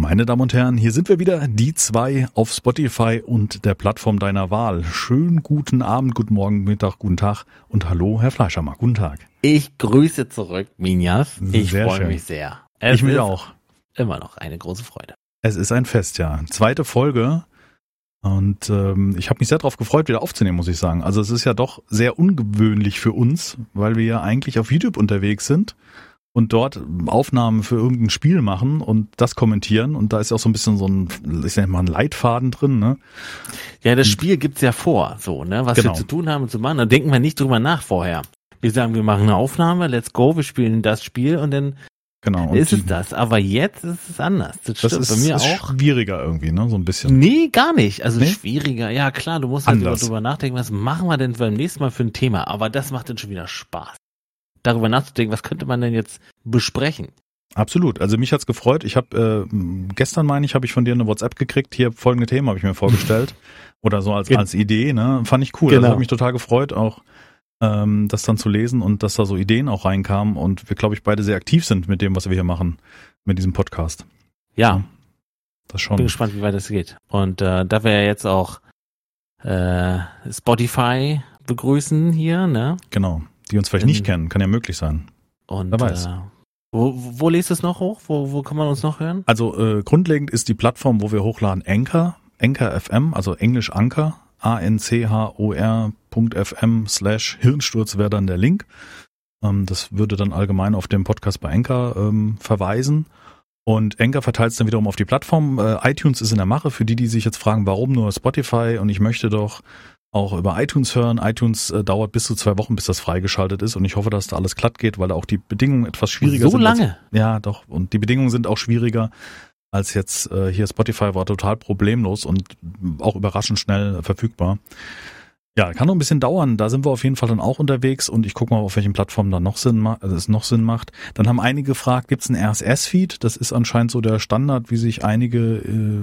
Meine Damen und Herren, hier sind wir wieder, die zwei auf Spotify und der Plattform deiner Wahl. Schönen guten Abend, guten Morgen, Mittag, guten Tag und hallo, Herr Fleischermann, guten Tag. Ich grüße zurück, Minjas. Ich freue mich sehr. Es ich mich auch. Immer noch eine große Freude. Es ist ein Fest, ja. Zweite Folge. Und ähm, ich habe mich sehr darauf gefreut, wieder aufzunehmen, muss ich sagen. Also es ist ja doch sehr ungewöhnlich für uns, weil wir ja eigentlich auf YouTube unterwegs sind und dort Aufnahmen für irgendein Spiel machen und das kommentieren. Und da ist ja auch so ein bisschen so ein, ich sag mal, ein Leitfaden drin, ne? Ja, das Spiel gibt's ja vor, so, ne? Was genau. wir zu tun haben und zu machen. Da denken wir nicht drüber nach vorher. Wir sagen, wir machen eine Aufnahme, let's go, wir spielen das Spiel und dann Genau. ist es das. Aber jetzt ist es anders. Das, das ist, bei mir ist auch. schwieriger irgendwie, ne? So ein bisschen. Nee, gar nicht. Also nee? schwieriger. Ja, klar, du musst halt darüber nachdenken, was machen wir denn beim nächsten Mal für ein Thema. Aber das macht dann schon wieder Spaß darüber nachzudenken, was könnte man denn jetzt besprechen. Absolut. Also mich hat's gefreut. Ich habe äh, gestern meine ich, habe ich von dir eine WhatsApp gekriegt. Hier folgende Themen habe ich mir vorgestellt oder so als als Idee. Ne, fand ich cool. Genau. Das hat mich total gefreut, auch ähm, das dann zu lesen und dass da so Ideen auch reinkamen und wir glaube ich beide sehr aktiv sind mit dem, was wir hier machen, mit diesem Podcast. Ja, ja das schon. Bin gespannt, wie weit das geht. Und äh, da wir ja jetzt auch äh, Spotify begrüßen hier, ne? Genau die uns vielleicht nicht kennen. Kann ja möglich sein. Und Wer weiß. Äh, wo, wo lest es noch hoch? Wo, wo kann man uns noch hören? Also äh, grundlegend ist die Plattform, wo wir hochladen, Anchor, Anchor FM, also Englisch Anchor, A-N-C-H-O-R.fm slash Hirnsturz wäre dann der Link. Ähm, das würde dann allgemein auf den Podcast bei Anchor ähm, verweisen. Und Anchor verteilt es dann wiederum auf die Plattform. Äh, iTunes ist in der Mache, für die, die sich jetzt fragen, warum nur Spotify und ich möchte doch auch über iTunes hören. iTunes äh, dauert bis zu zwei Wochen, bis das freigeschaltet ist und ich hoffe, dass da alles glatt geht, weil da auch die Bedingungen etwas schwieriger so sind. So lange? Als, ja, doch. Und die Bedingungen sind auch schwieriger als jetzt äh, hier Spotify war total problemlos und auch überraschend schnell verfügbar. Ja, kann noch ein bisschen dauern. Da sind wir auf jeden Fall dann auch unterwegs und ich gucke mal, auf welchen Plattformen da noch Sinn macht, also es noch Sinn macht. Dann haben einige gefragt, gibt es einen RSS-Feed? Das ist anscheinend so der Standard, wie sich einige äh,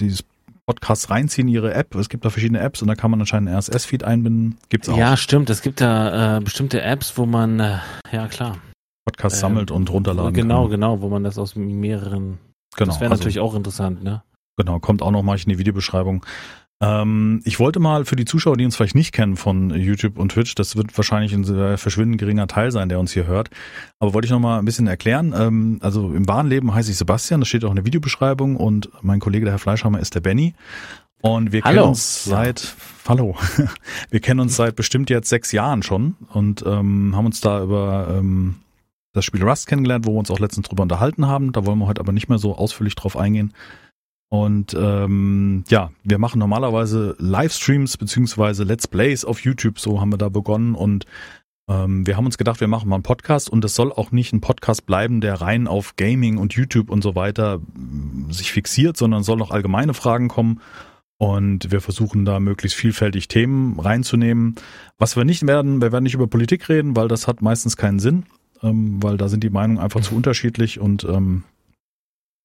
dieses Podcasts reinziehen, ihre App. Es gibt da verschiedene Apps und da kann man anscheinend einen RSS-Feed einbinden. Gibt's auch. Ja, stimmt. Es gibt da äh, bestimmte Apps, wo man, äh, ja klar. Podcasts äh, sammelt und runterladen genau, kann. Genau, genau, wo man das aus mehreren. Genau. Das wäre also, natürlich auch interessant, ne? Genau, kommt auch noch mal in die Videobeschreibung. Ähm, ich wollte mal für die Zuschauer, die uns vielleicht nicht kennen von YouTube und Twitch, das wird wahrscheinlich ein sehr verschwindend geringer Teil sein, der uns hier hört, aber wollte ich noch mal ein bisschen erklären. Ähm, also im wahren Leben heiße ich Sebastian, das steht auch in der Videobeschreibung und mein Kollege, der Herr Fleischhammer, ist der Benny. Und wir Hallo. kennen uns seit, hallo, wir kennen uns seit bestimmt jetzt sechs Jahren schon und ähm, haben uns da über ähm, das Spiel Rust kennengelernt, wo wir uns auch letztens drüber unterhalten haben. Da wollen wir heute aber nicht mehr so ausführlich drauf eingehen. Und ähm, ja, wir machen normalerweise Livestreams beziehungsweise Let's Plays auf YouTube, so haben wir da begonnen. Und ähm, wir haben uns gedacht, wir machen mal einen Podcast. Und es soll auch nicht ein Podcast bleiben, der rein auf Gaming und YouTube und so weiter mm, sich fixiert, sondern soll noch allgemeine Fragen kommen. Und wir versuchen da möglichst vielfältig Themen reinzunehmen. Was wir nicht werden, wir werden nicht über Politik reden, weil das hat meistens keinen Sinn, ähm, weil da sind die Meinungen einfach zu unterschiedlich. Und ähm,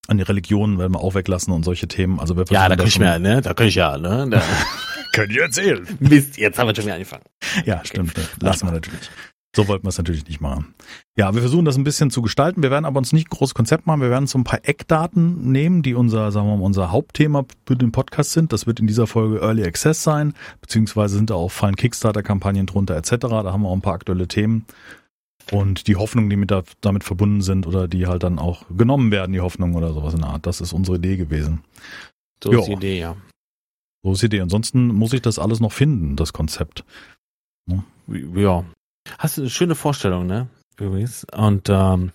an die Religion werden wir auch weglassen und solche Themen. Also wir ja, da kann ich mehr, ne? Da kann ich ja, ne? Da Könnt ihr erzählen. Mist, jetzt haben wir schon wieder angefangen. Ja, okay. stimmt. Lassen wir natürlich. So wollten wir es natürlich nicht machen. Ja, wir versuchen das ein bisschen zu gestalten. Wir werden aber uns nicht ein großes Konzept machen. Wir werden so ein paar Eckdaten nehmen, die unser, sagen wir mal, unser Hauptthema für den Podcast sind. Das wird in dieser Folge Early Access sein, beziehungsweise sind da auch fallen Kickstarter-Kampagnen drunter etc. Da haben wir auch ein paar aktuelle Themen und die Hoffnungen, die mit da, damit verbunden sind oder die halt dann auch genommen werden, die Hoffnung oder sowas in der Art. Das ist unsere Idee gewesen. So jo. ist die Idee, ja. So ist die Idee. Ansonsten muss ich das alles noch finden, das Konzept. Ja. ja. Hast du eine schöne Vorstellung, ne? Übrigens. Und ähm,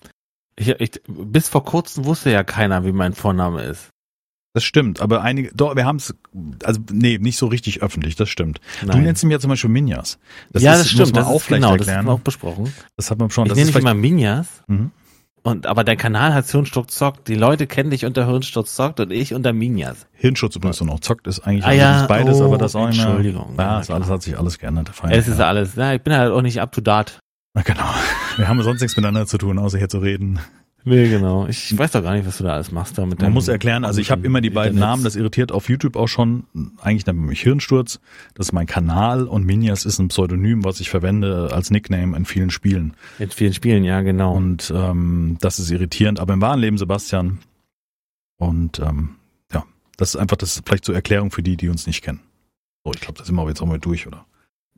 ich, ich, bis vor kurzem wusste ja keiner, wie mein Vorname ist. Das stimmt, aber einige, doch, wir haben es, also nee, nicht so richtig öffentlich, das stimmt. Nein. Du nennst ihn ja zum Beispiel Minjas. Das ja, ist, das stimmt, das auch ist, vielleicht genau, erklären. das haben wir auch besprochen. Das hat man schon. Ich nenne dich immer Minjas, mhm. und, aber dein Kanal heißt Hirnsturz zockt. Die Leute kennen dich unter Hirnsturz zockt und ich unter Minjas. Hirnschutz übrigens noch. Zockt ist eigentlich ah, ja, beides, oh, aber das auch mehr. Entschuldigung. Ja, ja das alles hat sich alles geändert. Es ist ja. alles, ja, ich bin halt auch nicht up to date. Na genau. Wir haben sonst nichts miteinander zu tun, außer hier zu reden. Nee, genau. Ich weiß doch gar nicht, was du da alles machst da mit Man muss erklären, also ich habe immer die beiden Namen, das irritiert auf YouTube auch schon. Eigentlich nennt man mich Hirnsturz. Das ist mein Kanal und Minjas ist ein Pseudonym, was ich verwende als Nickname in vielen Spielen. In vielen Spielen, ja, genau. Und ähm, das ist irritierend. Aber im wahren Leben, Sebastian, Und ähm, ja, das ist einfach das vielleicht zur Erklärung für die, die uns nicht kennen. So, ich glaube, da sind wir jetzt auch mal durch, oder?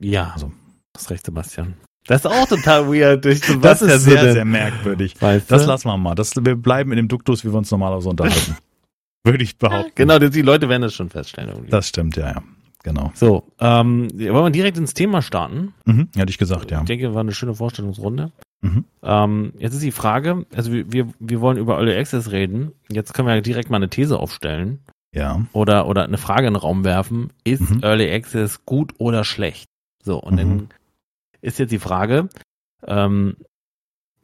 Ja. Also. Das recht, Sebastian. Das ist auch total weird durch Sebastian. Das ist sehr, sehr merkwürdig. Weißt du? Das lassen wir mal. Das, wir bleiben in dem Duktus, wie wir uns normalerweise unterhalten. Würde ich behaupten. Genau, die Leute werden das schon feststellen. Irgendwie. Das stimmt, ja, ja. Genau. So, ähm, wollen wir direkt ins Thema starten? Mhm, hätte ich gesagt, ja. Ich denke, war eine schöne Vorstellungsrunde. Mhm. Ähm, jetzt ist die Frage, also wir, wir, wir wollen über Early Access reden. Jetzt können wir direkt mal eine These aufstellen. Ja. Oder, oder eine Frage in den Raum werfen. Ist mhm. Early Access gut oder schlecht? So, und mhm. dann ist jetzt die Frage, ähm,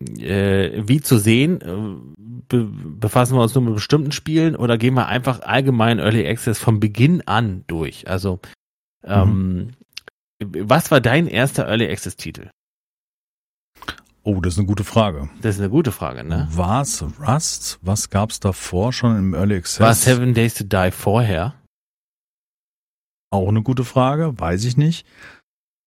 äh, wie zu sehen, äh, be befassen wir uns nur mit bestimmten Spielen oder gehen wir einfach allgemein Early Access von Beginn an durch? Also, ähm, mhm. was war dein erster Early Access Titel? Oh, das ist eine gute Frage. Das ist eine gute Frage, ne? War's Rust? Was gab's davor schon im Early Access? War Seven Days to Die vorher? Auch eine gute Frage, weiß ich nicht.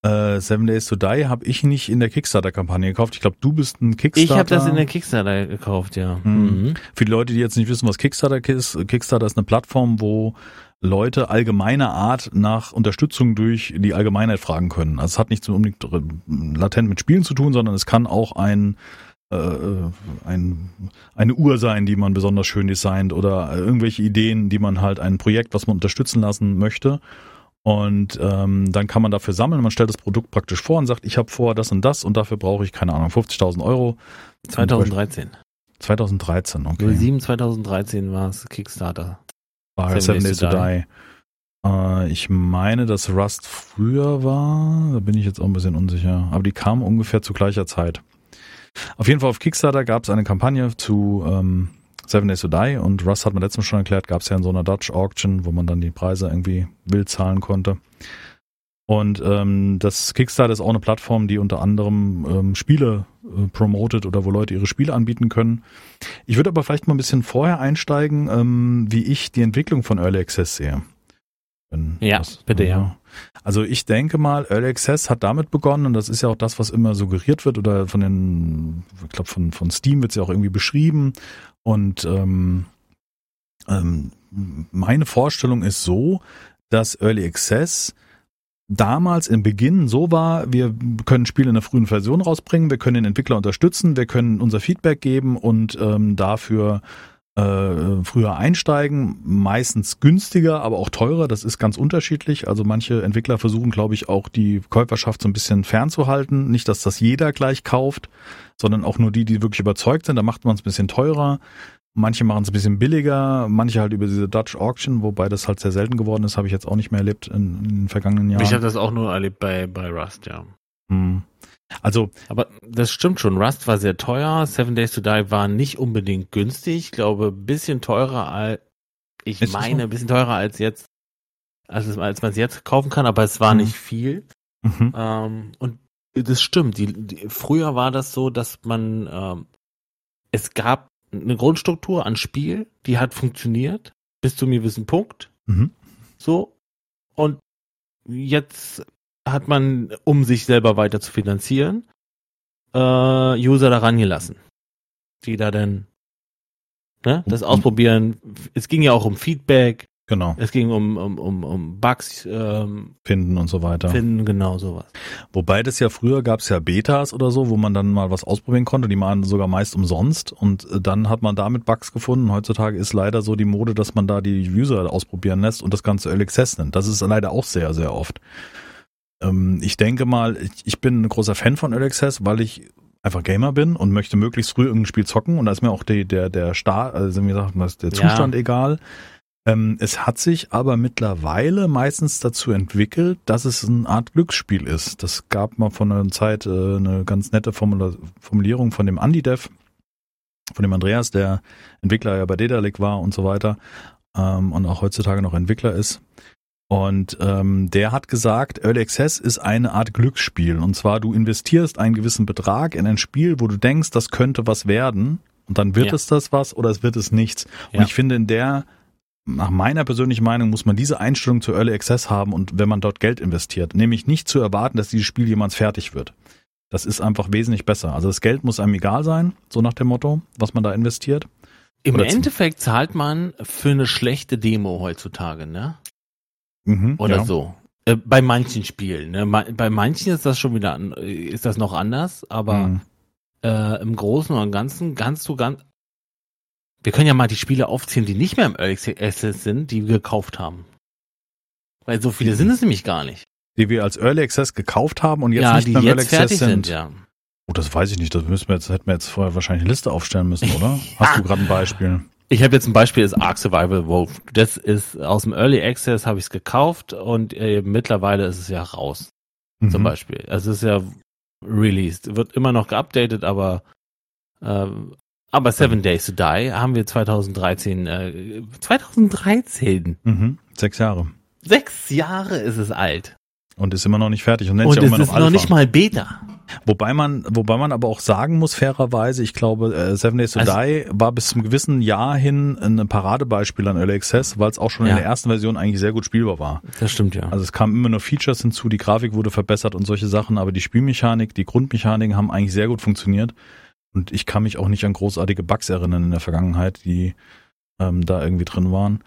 Äh, Seven Days to Die habe ich nicht in der Kickstarter-Kampagne gekauft. Ich glaube, du bist ein Kickstarter. Ich habe das in der Kickstarter gekauft, ja. Hm. Mhm. Für die Leute, die jetzt nicht wissen, was Kickstarter ist, Kickstarter ist eine Plattform, wo Leute allgemeiner Art nach Unterstützung durch die Allgemeinheit fragen können. Also es hat nichts unbedingt latent mit Spielen zu tun, sondern es kann auch ein äh, ein, eine Uhr sein, die man besonders schön designt oder irgendwelche Ideen, die man halt ein Projekt, was man unterstützen lassen möchte. Und ähm, dann kann man dafür sammeln. Man stellt das Produkt praktisch vor und sagt, ich habe vor das und das und dafür brauche ich, keine Ahnung, 50.000 Euro. 2013. 2013, okay. 07 2013 war es Kickstarter. War Seven, Days to Die. Äh, ich meine, dass Rust früher war. Da bin ich jetzt auch ein bisschen unsicher. Aber die kam ungefähr zu gleicher Zeit. Auf jeden Fall auf Kickstarter gab es eine Kampagne zu ähm, Seven Days to Die und Rust hat man letztens schon erklärt, gab es ja in so einer Dutch Auction, wo man dann die Preise irgendwie wild zahlen konnte. Und ähm, das Kickstarter ist auch eine Plattform, die unter anderem ähm, Spiele äh, promotet oder wo Leute ihre Spiele anbieten können. Ich würde aber vielleicht mal ein bisschen vorher einsteigen, ähm, wie ich die Entwicklung von Early Access sehe. Wenn ja, das, bitte ja. Also ich denke mal, Early Access hat damit begonnen und das ist ja auch das, was immer suggeriert wird oder von den, ich glaube von, von Steam wird es ja auch irgendwie beschrieben und ähm, ähm, meine Vorstellung ist so, dass Early Access damals im Beginn so war, wir können Spiele in einer frühen Version rausbringen, wir können den Entwickler unterstützen, wir können unser Feedback geben und ähm, dafür äh, früher einsteigen, meistens günstiger, aber auch teurer. Das ist ganz unterschiedlich. Also manche Entwickler versuchen, glaube ich, auch die Käuferschaft so ein bisschen fernzuhalten. Nicht, dass das jeder gleich kauft, sondern auch nur die, die wirklich überzeugt sind. Da macht man es ein bisschen teurer. Manche machen es ein bisschen billiger, manche halt über diese Dutch Auction, wobei das halt sehr selten geworden ist, habe ich jetzt auch nicht mehr erlebt in, in den vergangenen Jahren. Ich habe das auch nur erlebt bei, bei Rust, ja. Hm. Also, aber das stimmt schon. Rust war sehr teuer. Seven Days to Die war nicht unbedingt günstig. Ich glaube, bisschen teurer als, ich ist meine, ein bisschen teurer als jetzt, als, als man es jetzt kaufen kann, aber es war mhm. nicht viel. Mhm. Ähm, und das stimmt. Die, die, früher war das so, dass man, ähm, es gab eine Grundstruktur an Spiel, die hat funktioniert bis zu einem gewissen Punkt. Mhm. So. Und jetzt hat man, um sich selber weiter zu finanzieren, äh, User daran gelassen, die da dann ne, das mhm. ausprobieren. Es ging ja auch um Feedback. Genau. Es ging um, um, um, um Bugs ähm, finden und so weiter. Finden, genau sowas. Wobei das ja früher gab es ja Betas oder so, wo man dann mal was ausprobieren konnte. Die waren sogar meist umsonst und äh, dann hat man damit Bugs gefunden. Heutzutage ist leider so die Mode, dass man da die User ausprobieren lässt und das Ganze Early Access nennt. Das ist leider auch sehr, sehr oft. Ähm, ich denke mal, ich, ich bin ein großer Fan von Early Access, weil ich einfach Gamer bin und möchte möglichst früh irgendein Spiel zocken und da ist mir auch die, der, der Start, also wie gesagt, der Zustand ja. egal. Ähm, es hat sich aber mittlerweile meistens dazu entwickelt, dass es eine Art Glücksspiel ist. Das gab mal von einer Zeit äh, eine ganz nette Formula Formulierung von dem Andy-Dev, von dem Andreas, der Entwickler ja bei Dedalic war und so weiter ähm, und auch heutzutage noch Entwickler ist. Und ähm, der hat gesagt, Early Access ist eine Art Glücksspiel. Und zwar, du investierst einen gewissen Betrag in ein Spiel, wo du denkst, das könnte was werden. Und dann wird ja. es das was oder es wird es nichts. Und ja. ich finde, in der, nach meiner persönlichen Meinung, muss man diese Einstellung zu Early Access haben und wenn man dort Geld investiert. Nämlich nicht zu erwarten, dass dieses Spiel jemals fertig wird. Das ist einfach wesentlich besser. Also das Geld muss einem egal sein, so nach dem Motto, was man da investiert. Im Oder Endeffekt zahlt man für eine schlechte Demo heutzutage, ne? Mhm, Oder ja. so. Äh, bei manchen Spielen. Ne? Bei manchen ist das schon wieder ist das noch anders, aber mhm. äh, im Großen und Ganzen ganz so ganz. Wir können ja mal die Spiele aufzählen, die nicht mehr im Early Access sind, die wir gekauft haben. Weil so viele mhm. sind es nämlich gar nicht. Die wir als Early Access gekauft haben und jetzt ja, nicht mehr im Early Access sind. sind ja. Oh, das weiß ich nicht. Das müssen wir jetzt, hätten wir jetzt vorher wahrscheinlich eine Liste aufstellen müssen, oder? Hast du gerade ein Beispiel? Ich habe jetzt ein Beispiel, ist Ark Survival Wolf. Das ist aus dem Early Access, habe ich es gekauft und äh, mittlerweile ist es ja raus. Mhm. Zum Beispiel. Also es ist ja released. Wird immer noch geupdatet, aber äh, aber Seven Days to Die haben wir 2013 äh, 2013. Mhm. Sechs Jahre. Sechs Jahre ist es alt. Und ist immer noch nicht fertig und und sich auch immer noch noch nicht mal Beta. Wobei man, wobei man aber auch sagen muss, fairerweise, ich glaube, äh, Seven Days to also, Die war bis zum gewissen Jahr hin ein Paradebeispiel an Early Access, weil es auch schon ja. in der ersten Version eigentlich sehr gut spielbar war. Das stimmt, ja. Also es kamen immer nur Features hinzu, die Grafik wurde verbessert und solche Sachen, aber die Spielmechanik, die Grundmechaniken haben eigentlich sehr gut funktioniert. Und ich kann mich auch nicht an großartige Bugs erinnern in der Vergangenheit, die ähm, da irgendwie drin waren.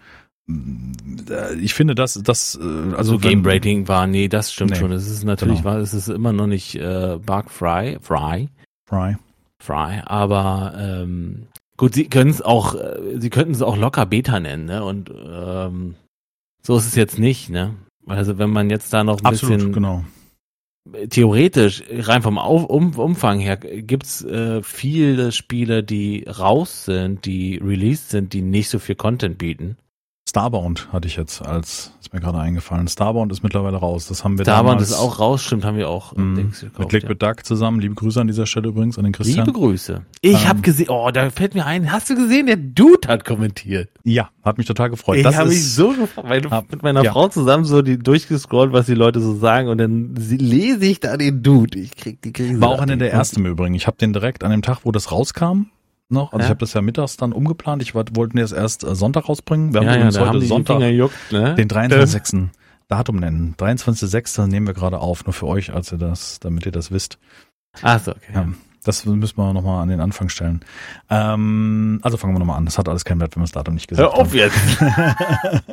Ich finde, dass das äh, also so Game Rating war nee, das stimmt nee, schon. Es ist natürlich genau. war es ist immer noch nicht äh, bug fry, fry, fry, fry, aber ähm, gut, sie können es auch, äh, sie könnten es auch locker Beta nennen, ne? Und ähm, so ist es jetzt nicht, ne? Also wenn man jetzt da noch ein Absolut, bisschen genau. theoretisch rein vom Auf, um, Umfang her gibt's äh, viele Spiele, die raus sind, die released sind, die nicht so viel Content bieten. Starbound hatte ich jetzt als, ist mir gerade eingefallen. Starbound ist mittlerweile raus. Das haben wir Starbound damals, ist auch raus, stimmt, haben wir auch. Mm, gekauft, mit Liquid ja. Duck zusammen. Liebe Grüße an dieser Stelle übrigens an den Christian. Liebe Grüße. Ich ähm, habe gesehen, oh, da fällt mir ein, hast du gesehen, der Dude hat kommentiert. Ja, hat mich total gefreut. Ich habe mich so gefreut, weil hab, mit meiner ja. Frau zusammen so die durchgescrollt, was die Leute so sagen und dann lese ich da den Dude. Ich krieg die Krise. War auch einer der ersten im Übrigen. Ich habe den direkt an dem Tag, wo das rauskam, noch. Also ja. ich habe das ja mittags dann umgeplant. Ich wollte wollten das erst äh, Sonntag rausbringen. Wir haben ja, übrigens ja, heute Sonntag juckt, ne? den 23. Datum nennen. 23.06. nehmen wir gerade auf, nur für euch, als ihr das, damit ihr das wisst. Ach so, okay. Ja, das müssen wir nochmal an den Anfang stellen. Ähm, also fangen wir nochmal an. Das hat alles keinen Wert, wenn wir das Datum nicht gesagt Hör auf haben. jetzt!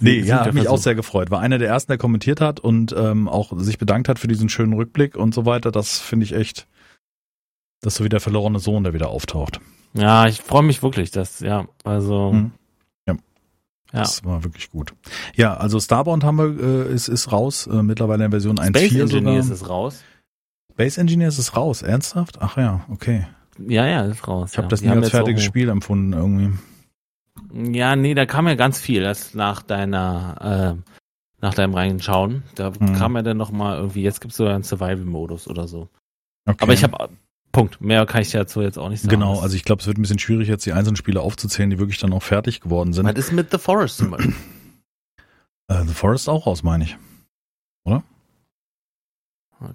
nee, ja, hat mich auch sehr gefreut. War einer der ersten, der kommentiert hat und ähm, auch sich bedankt hat für diesen schönen Rückblick und so weiter. Das finde ich echt das ist so wie der verlorene Sohn, der wieder auftaucht. Ja, ich freue mich wirklich, dass, ja, also. Hm. Ja. Das war wirklich gut. Ja, also Starbound haben wir, äh, ist, ist raus, äh, mittlerweile in Version 1.4 Space Engineer ist es raus. Space Engineer ist es raus, ernsthaft? Ach ja, okay. Ja, ja, ist raus. Ich habe ja. das nie als fertiges Spiel empfunden irgendwie. Ja, nee, da kam ja ganz viel erst nach deiner, äh, nach deinem Reinschauen. Da hm. kam ja dann noch mal irgendwie, jetzt gibt's so einen Survival-Modus oder so. Okay. Aber ich habe Punkt. Mehr kann ich dazu jetzt auch nicht sagen. Genau, also ich glaube, es wird ein bisschen schwierig, jetzt die einzelnen Spiele aufzuzählen, die wirklich dann auch fertig geworden sind. Was ist mit The Forest zum Beispiel? Äh, The Forest auch raus, meine ich. Oder?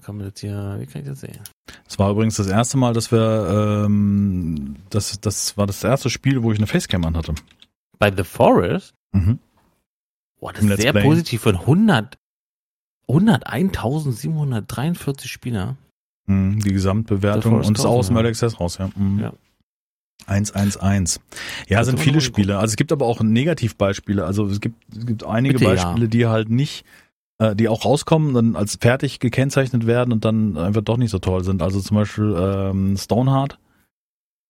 Kann man das hier, wie kann ich das sehen? Es war übrigens das erste Mal, dass wir, ähm, das, das war das erste Spiel, wo ich eine Facecam anhatte. Bei The Forest? Mhm. Boah, das ist sehr Play. positiv von 100, 101.743 Spieler. Mhm, die Gesamtbewertung und ist aus dem Early Access raus, ja. Mhm. ja. 111. Ja, das sind viele Spiele. Also es gibt aber auch Negativbeispiele. Also es gibt, es gibt einige Bitte, Beispiele, ja. die halt nicht, äh, die auch rauskommen, dann als fertig gekennzeichnet werden und dann einfach doch nicht so toll sind. Also zum Beispiel ähm, Stoneheart.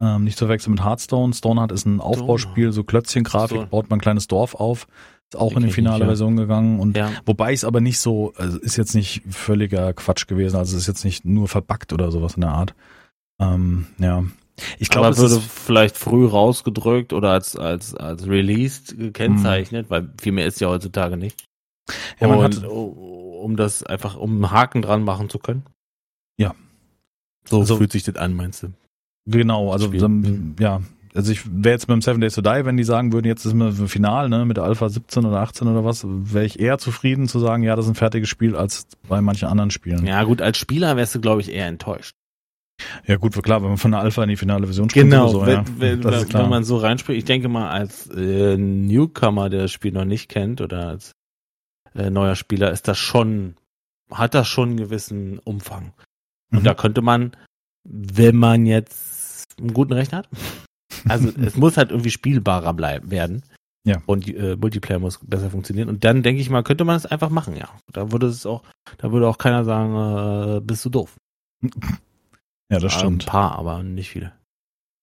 Ähm, nicht zu verwechseln mit Hearthstone. Stoneheart ist ein Aufbauspiel, so Klötzchen-Grafik, baut man ein kleines Dorf auf. Ist auch in die finale. Version gegangen und ja. wobei es aber nicht so, also ist jetzt nicht völliger Quatsch gewesen, also es ist jetzt nicht nur verbuggt oder sowas in der Art. Ähm, ja. Ich glaube, es würde vielleicht früh rausgedrückt oder als als als released gekennzeichnet, mhm. weil viel mehr ist ja heutzutage nicht. Ja, man und, hat, um das einfach um einen Haken dran machen zu können. Ja. So also, fühlt sich das an, meinst du? Genau, also dann, ja, also ich wäre jetzt beim Seven Days to Die, wenn die sagen würden, jetzt ist mir Final, ne, mit Alpha 17 oder 18 oder was, wäre ich eher zufrieden zu sagen, ja, das ist ein fertiges Spiel als bei manchen anderen Spielen. Ja, gut, als Spieler wärst du, glaube ich, eher enttäuscht. Ja, gut, klar, wenn man von der Alpha in die finale Version spielt. Genau, so, wenn, ja, wenn, wenn man so reinspricht, ich denke mal, als äh, Newcomer, der das Spiel noch nicht kennt oder als äh, neuer Spieler, ist das schon, hat das schon einen gewissen Umfang. Und mhm. da könnte man, wenn man jetzt einen guten Rechner hat, Also es muss halt irgendwie spielbarer bleiben werden. Ja. Und äh, Multiplayer muss besser funktionieren. Und dann denke ich mal, könnte man es einfach machen, ja. Da würde es auch, da würde auch keiner sagen, äh, bist du doof. Ja, das stimmt. Ein paar, aber nicht viele.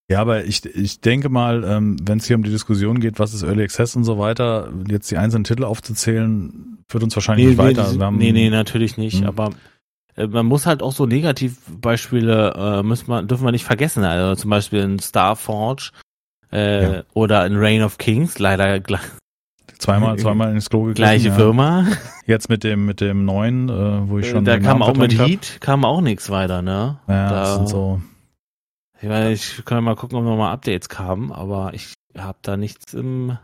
Ja, aber ich, ich denke mal, ähm, wenn es hier um die Diskussion geht, was ist Early Access und so weiter, jetzt die einzelnen Titel aufzuzählen, führt uns wahrscheinlich nicht weiter. nee, haben- nee, nee, natürlich nicht. Hm. Aber man muss halt auch so Negativbeispiele äh, müssen wir, dürfen wir nicht vergessen. Also zum Beispiel in Starforge äh, Ja. oder in Reign of Kings, leider gle zweimal, zweimal ins Klo gegriffen. gleiche ja. Firma. Jetzt mit dem, mit dem neuen, äh, wo ich schon. da kam Namen auch mit Heat kam auch nichts weiter, ne? Ja, da, das sind so. Ich, meine, ich kann mal gucken, ob noch mal Updates kamen, aber ich habe da nichts im.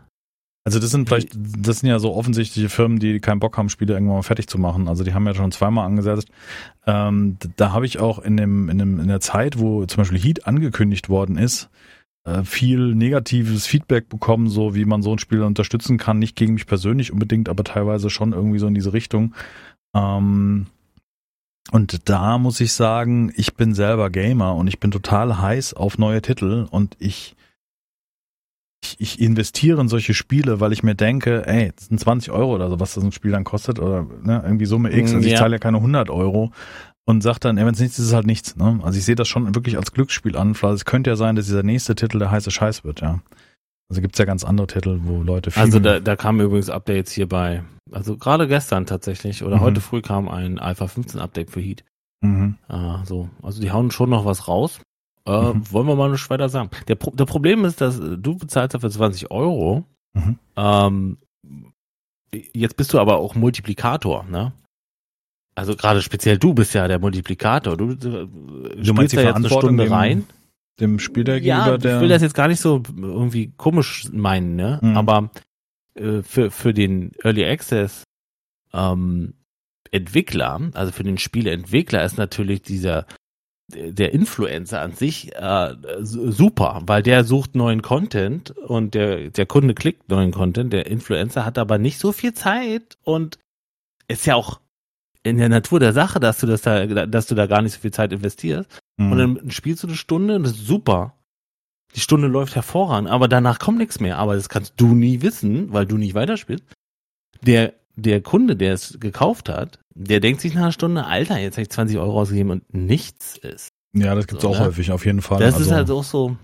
Also das sind vielleicht, das sind ja so offensichtliche Firmen, die keinen Bock haben, Spiele irgendwann mal fertig zu machen. Also die haben ja schon zweimal angesetzt. Ähm, da habe ich auch in dem, in dem, in der Zeit, wo zum Beispiel Heat angekündigt worden ist, äh, viel negatives Feedback bekommen, so wie man so ein Spiel unterstützen kann. Nicht gegen mich persönlich unbedingt, aber teilweise schon irgendwie so in diese Richtung. Ähm, und da muss ich sagen, ich bin selber Gamer und ich bin total heiß auf neue Titel und ich ich, ich investiere in solche Spiele, weil ich mir denke, ey, das sind 20 Euro oder so, was das ein Spiel dann kostet oder ne, irgendwie Summe X. Also ich Ja. zahle ja keine 100 Euro und sag dann, ey, wenn es nichts ist, ist es halt nichts. Ne? Also ich sehe das schon wirklich als Glücksspiel an. Es könnte ja sein, dass dieser nächste Titel der heiße Scheiß wird, ja. Also gibt's ja ganz andere Titel, wo Leute viel Also da, da kamen übrigens Updates hier bei. Also gerade gestern tatsächlich oder Mhm. heute früh kam ein Alpha 15 Update für Heat. mhm. Ah, so. Also die hauen schon noch was raus. Äh, Mhm. Wollen wir mal nicht weiter sagen. Der, Pro der Problem ist, dass äh, du bezahlst dafür 20 Euro. Mhm. Ähm, jetzt bist du aber auch Multiplikator, ne? Also gerade speziell du bist ja der Multiplikator. Du, du, meinst spielst die da jetzt eine Stunde rein. Dem Spiel der Ja, gegenüber, ich der will das jetzt gar nicht so irgendwie komisch meinen, ne? Mhm. Aber äh, für, für den Early Access ähm, Entwickler, also für den Spieleentwickler ist natürlich dieser der Influencer an sich äh, su- super, weil der sucht neuen Content und der der Kunde klickt neuen Content. Der Influencer hat aber nicht so viel Zeit und ist ja auch in der Natur der Sache, dass du das da, dass du da gar nicht so viel Zeit investierst. Mhm. Und dann spielst du eine Stunde und das ist super. Die Stunde läuft hervorragend, aber danach kommt nichts mehr. Aber das kannst du nie wissen, weil du nicht weiterspielst. Der, der Kunde, der es gekauft hat, der denkt sich nach einer Stunde, Alter, jetzt habe ich 20 Euro ausgegeben und nichts ist. ja, das gibt's so, auch ne? häufig, auf jeden Fall. Das also, ist halt auch so.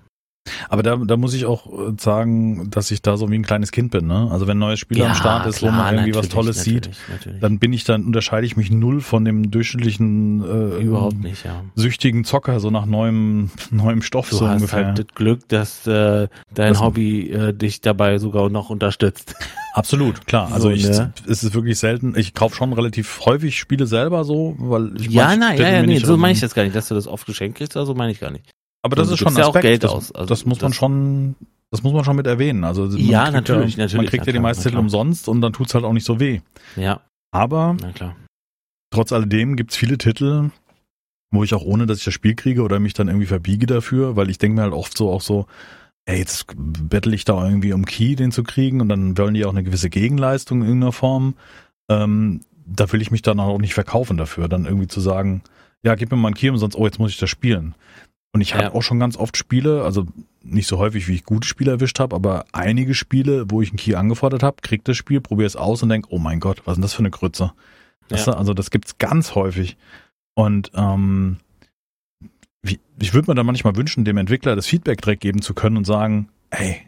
Aber da, da muss ich auch äh, sagen, dass ich da so wie ein kleines Kind bin. Ne? Also wenn ein neues Spiel am Start ist, wo klar, man irgendwie was natürlich, Tolles sieht, natürlich, Natürlich. dann bin ich dann unterscheide ich mich null von dem durchschnittlichen äh, Überhaupt nicht, ja. süchtigen Zocker so nach neuem neuem Stoff Du so hast ungefähr. halt das Glück, dass äh, dein Das- Hobby äh, dich dabei sogar noch unterstützt. Absolut, klar. Also So, ich ne? es ist wirklich selten. Ich kaufe schon relativ häufig Spiele selber so, weil ich ja, nein, ja, ja, nee, so meine ich das gar nicht, dass du das oft geschenkt kriegst, also meine ich gar nicht. Aber das Du ist schon gibst ja auch Aspekt. Geld das, aus, also das muss man das- schon, das muss man schon mit erwähnen. Also man Ja, natürlich, ja, natürlich, Man kriegt ja die meisten Titel umsonst und dann tut's halt auch nicht so weh. Ja, Aber na klar. trotz alledem gibt's viele Titel, wo ich auch ohne, dass ich das Spiel kriege oder mich dann irgendwie verbiege dafür, weil ich denke mir halt oft so auch so, ey, jetzt bettel ich da irgendwie um Key, den zu kriegen und dann wollen die auch eine gewisse Gegenleistung in irgendeiner Form. Ähm, da will ich mich dann auch nicht verkaufen dafür, dann irgendwie zu sagen, ja, gib mir mal einen Key umsonst, oh, jetzt muss ich das spielen. Und ich habe Ja. auch schon ganz oft Spiele, also nicht so häufig, wie ich gute Spiele erwischt habe, aber einige Spiele, wo ich einen Key angefordert habe, krieg das Spiel, probiere es aus und denk, oh mein Gott, was ist denn das für eine Grütze? Ja. also das gibt's ganz häufig. Und ähm, wie, ich würde mir da manchmal wünschen, dem Entwickler das Feedback direkt geben zu können und sagen, ey,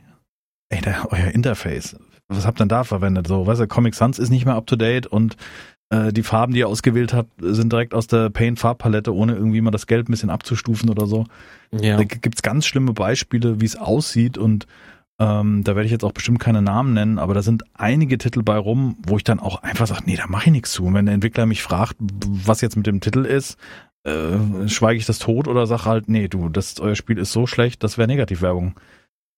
ey, da, euer Interface, was habt ihr denn da verwendet? So, weißt du, Comic Sans ist nicht mehr up to date und äh, die Farben, die ihr ausgewählt habt, sind direkt aus der Paint-Farbpalette, ohne irgendwie mal das Gelb ein bisschen abzustufen oder so. Ja. Da gibt's ganz schlimme Beispiele, wie es aussieht und ähm, da werde ich jetzt auch bestimmt keine Namen nennen, aber da sind einige Titel bei rum, wo ich dann auch einfach sage, nee, da mache ich nichts zu. Und wenn der Entwickler mich fragt, was jetzt mit dem Titel ist, äh, schweige ich das tot oder sag halt, nee, du, das euer Spiel ist so schlecht, das wäre Negativwerbung.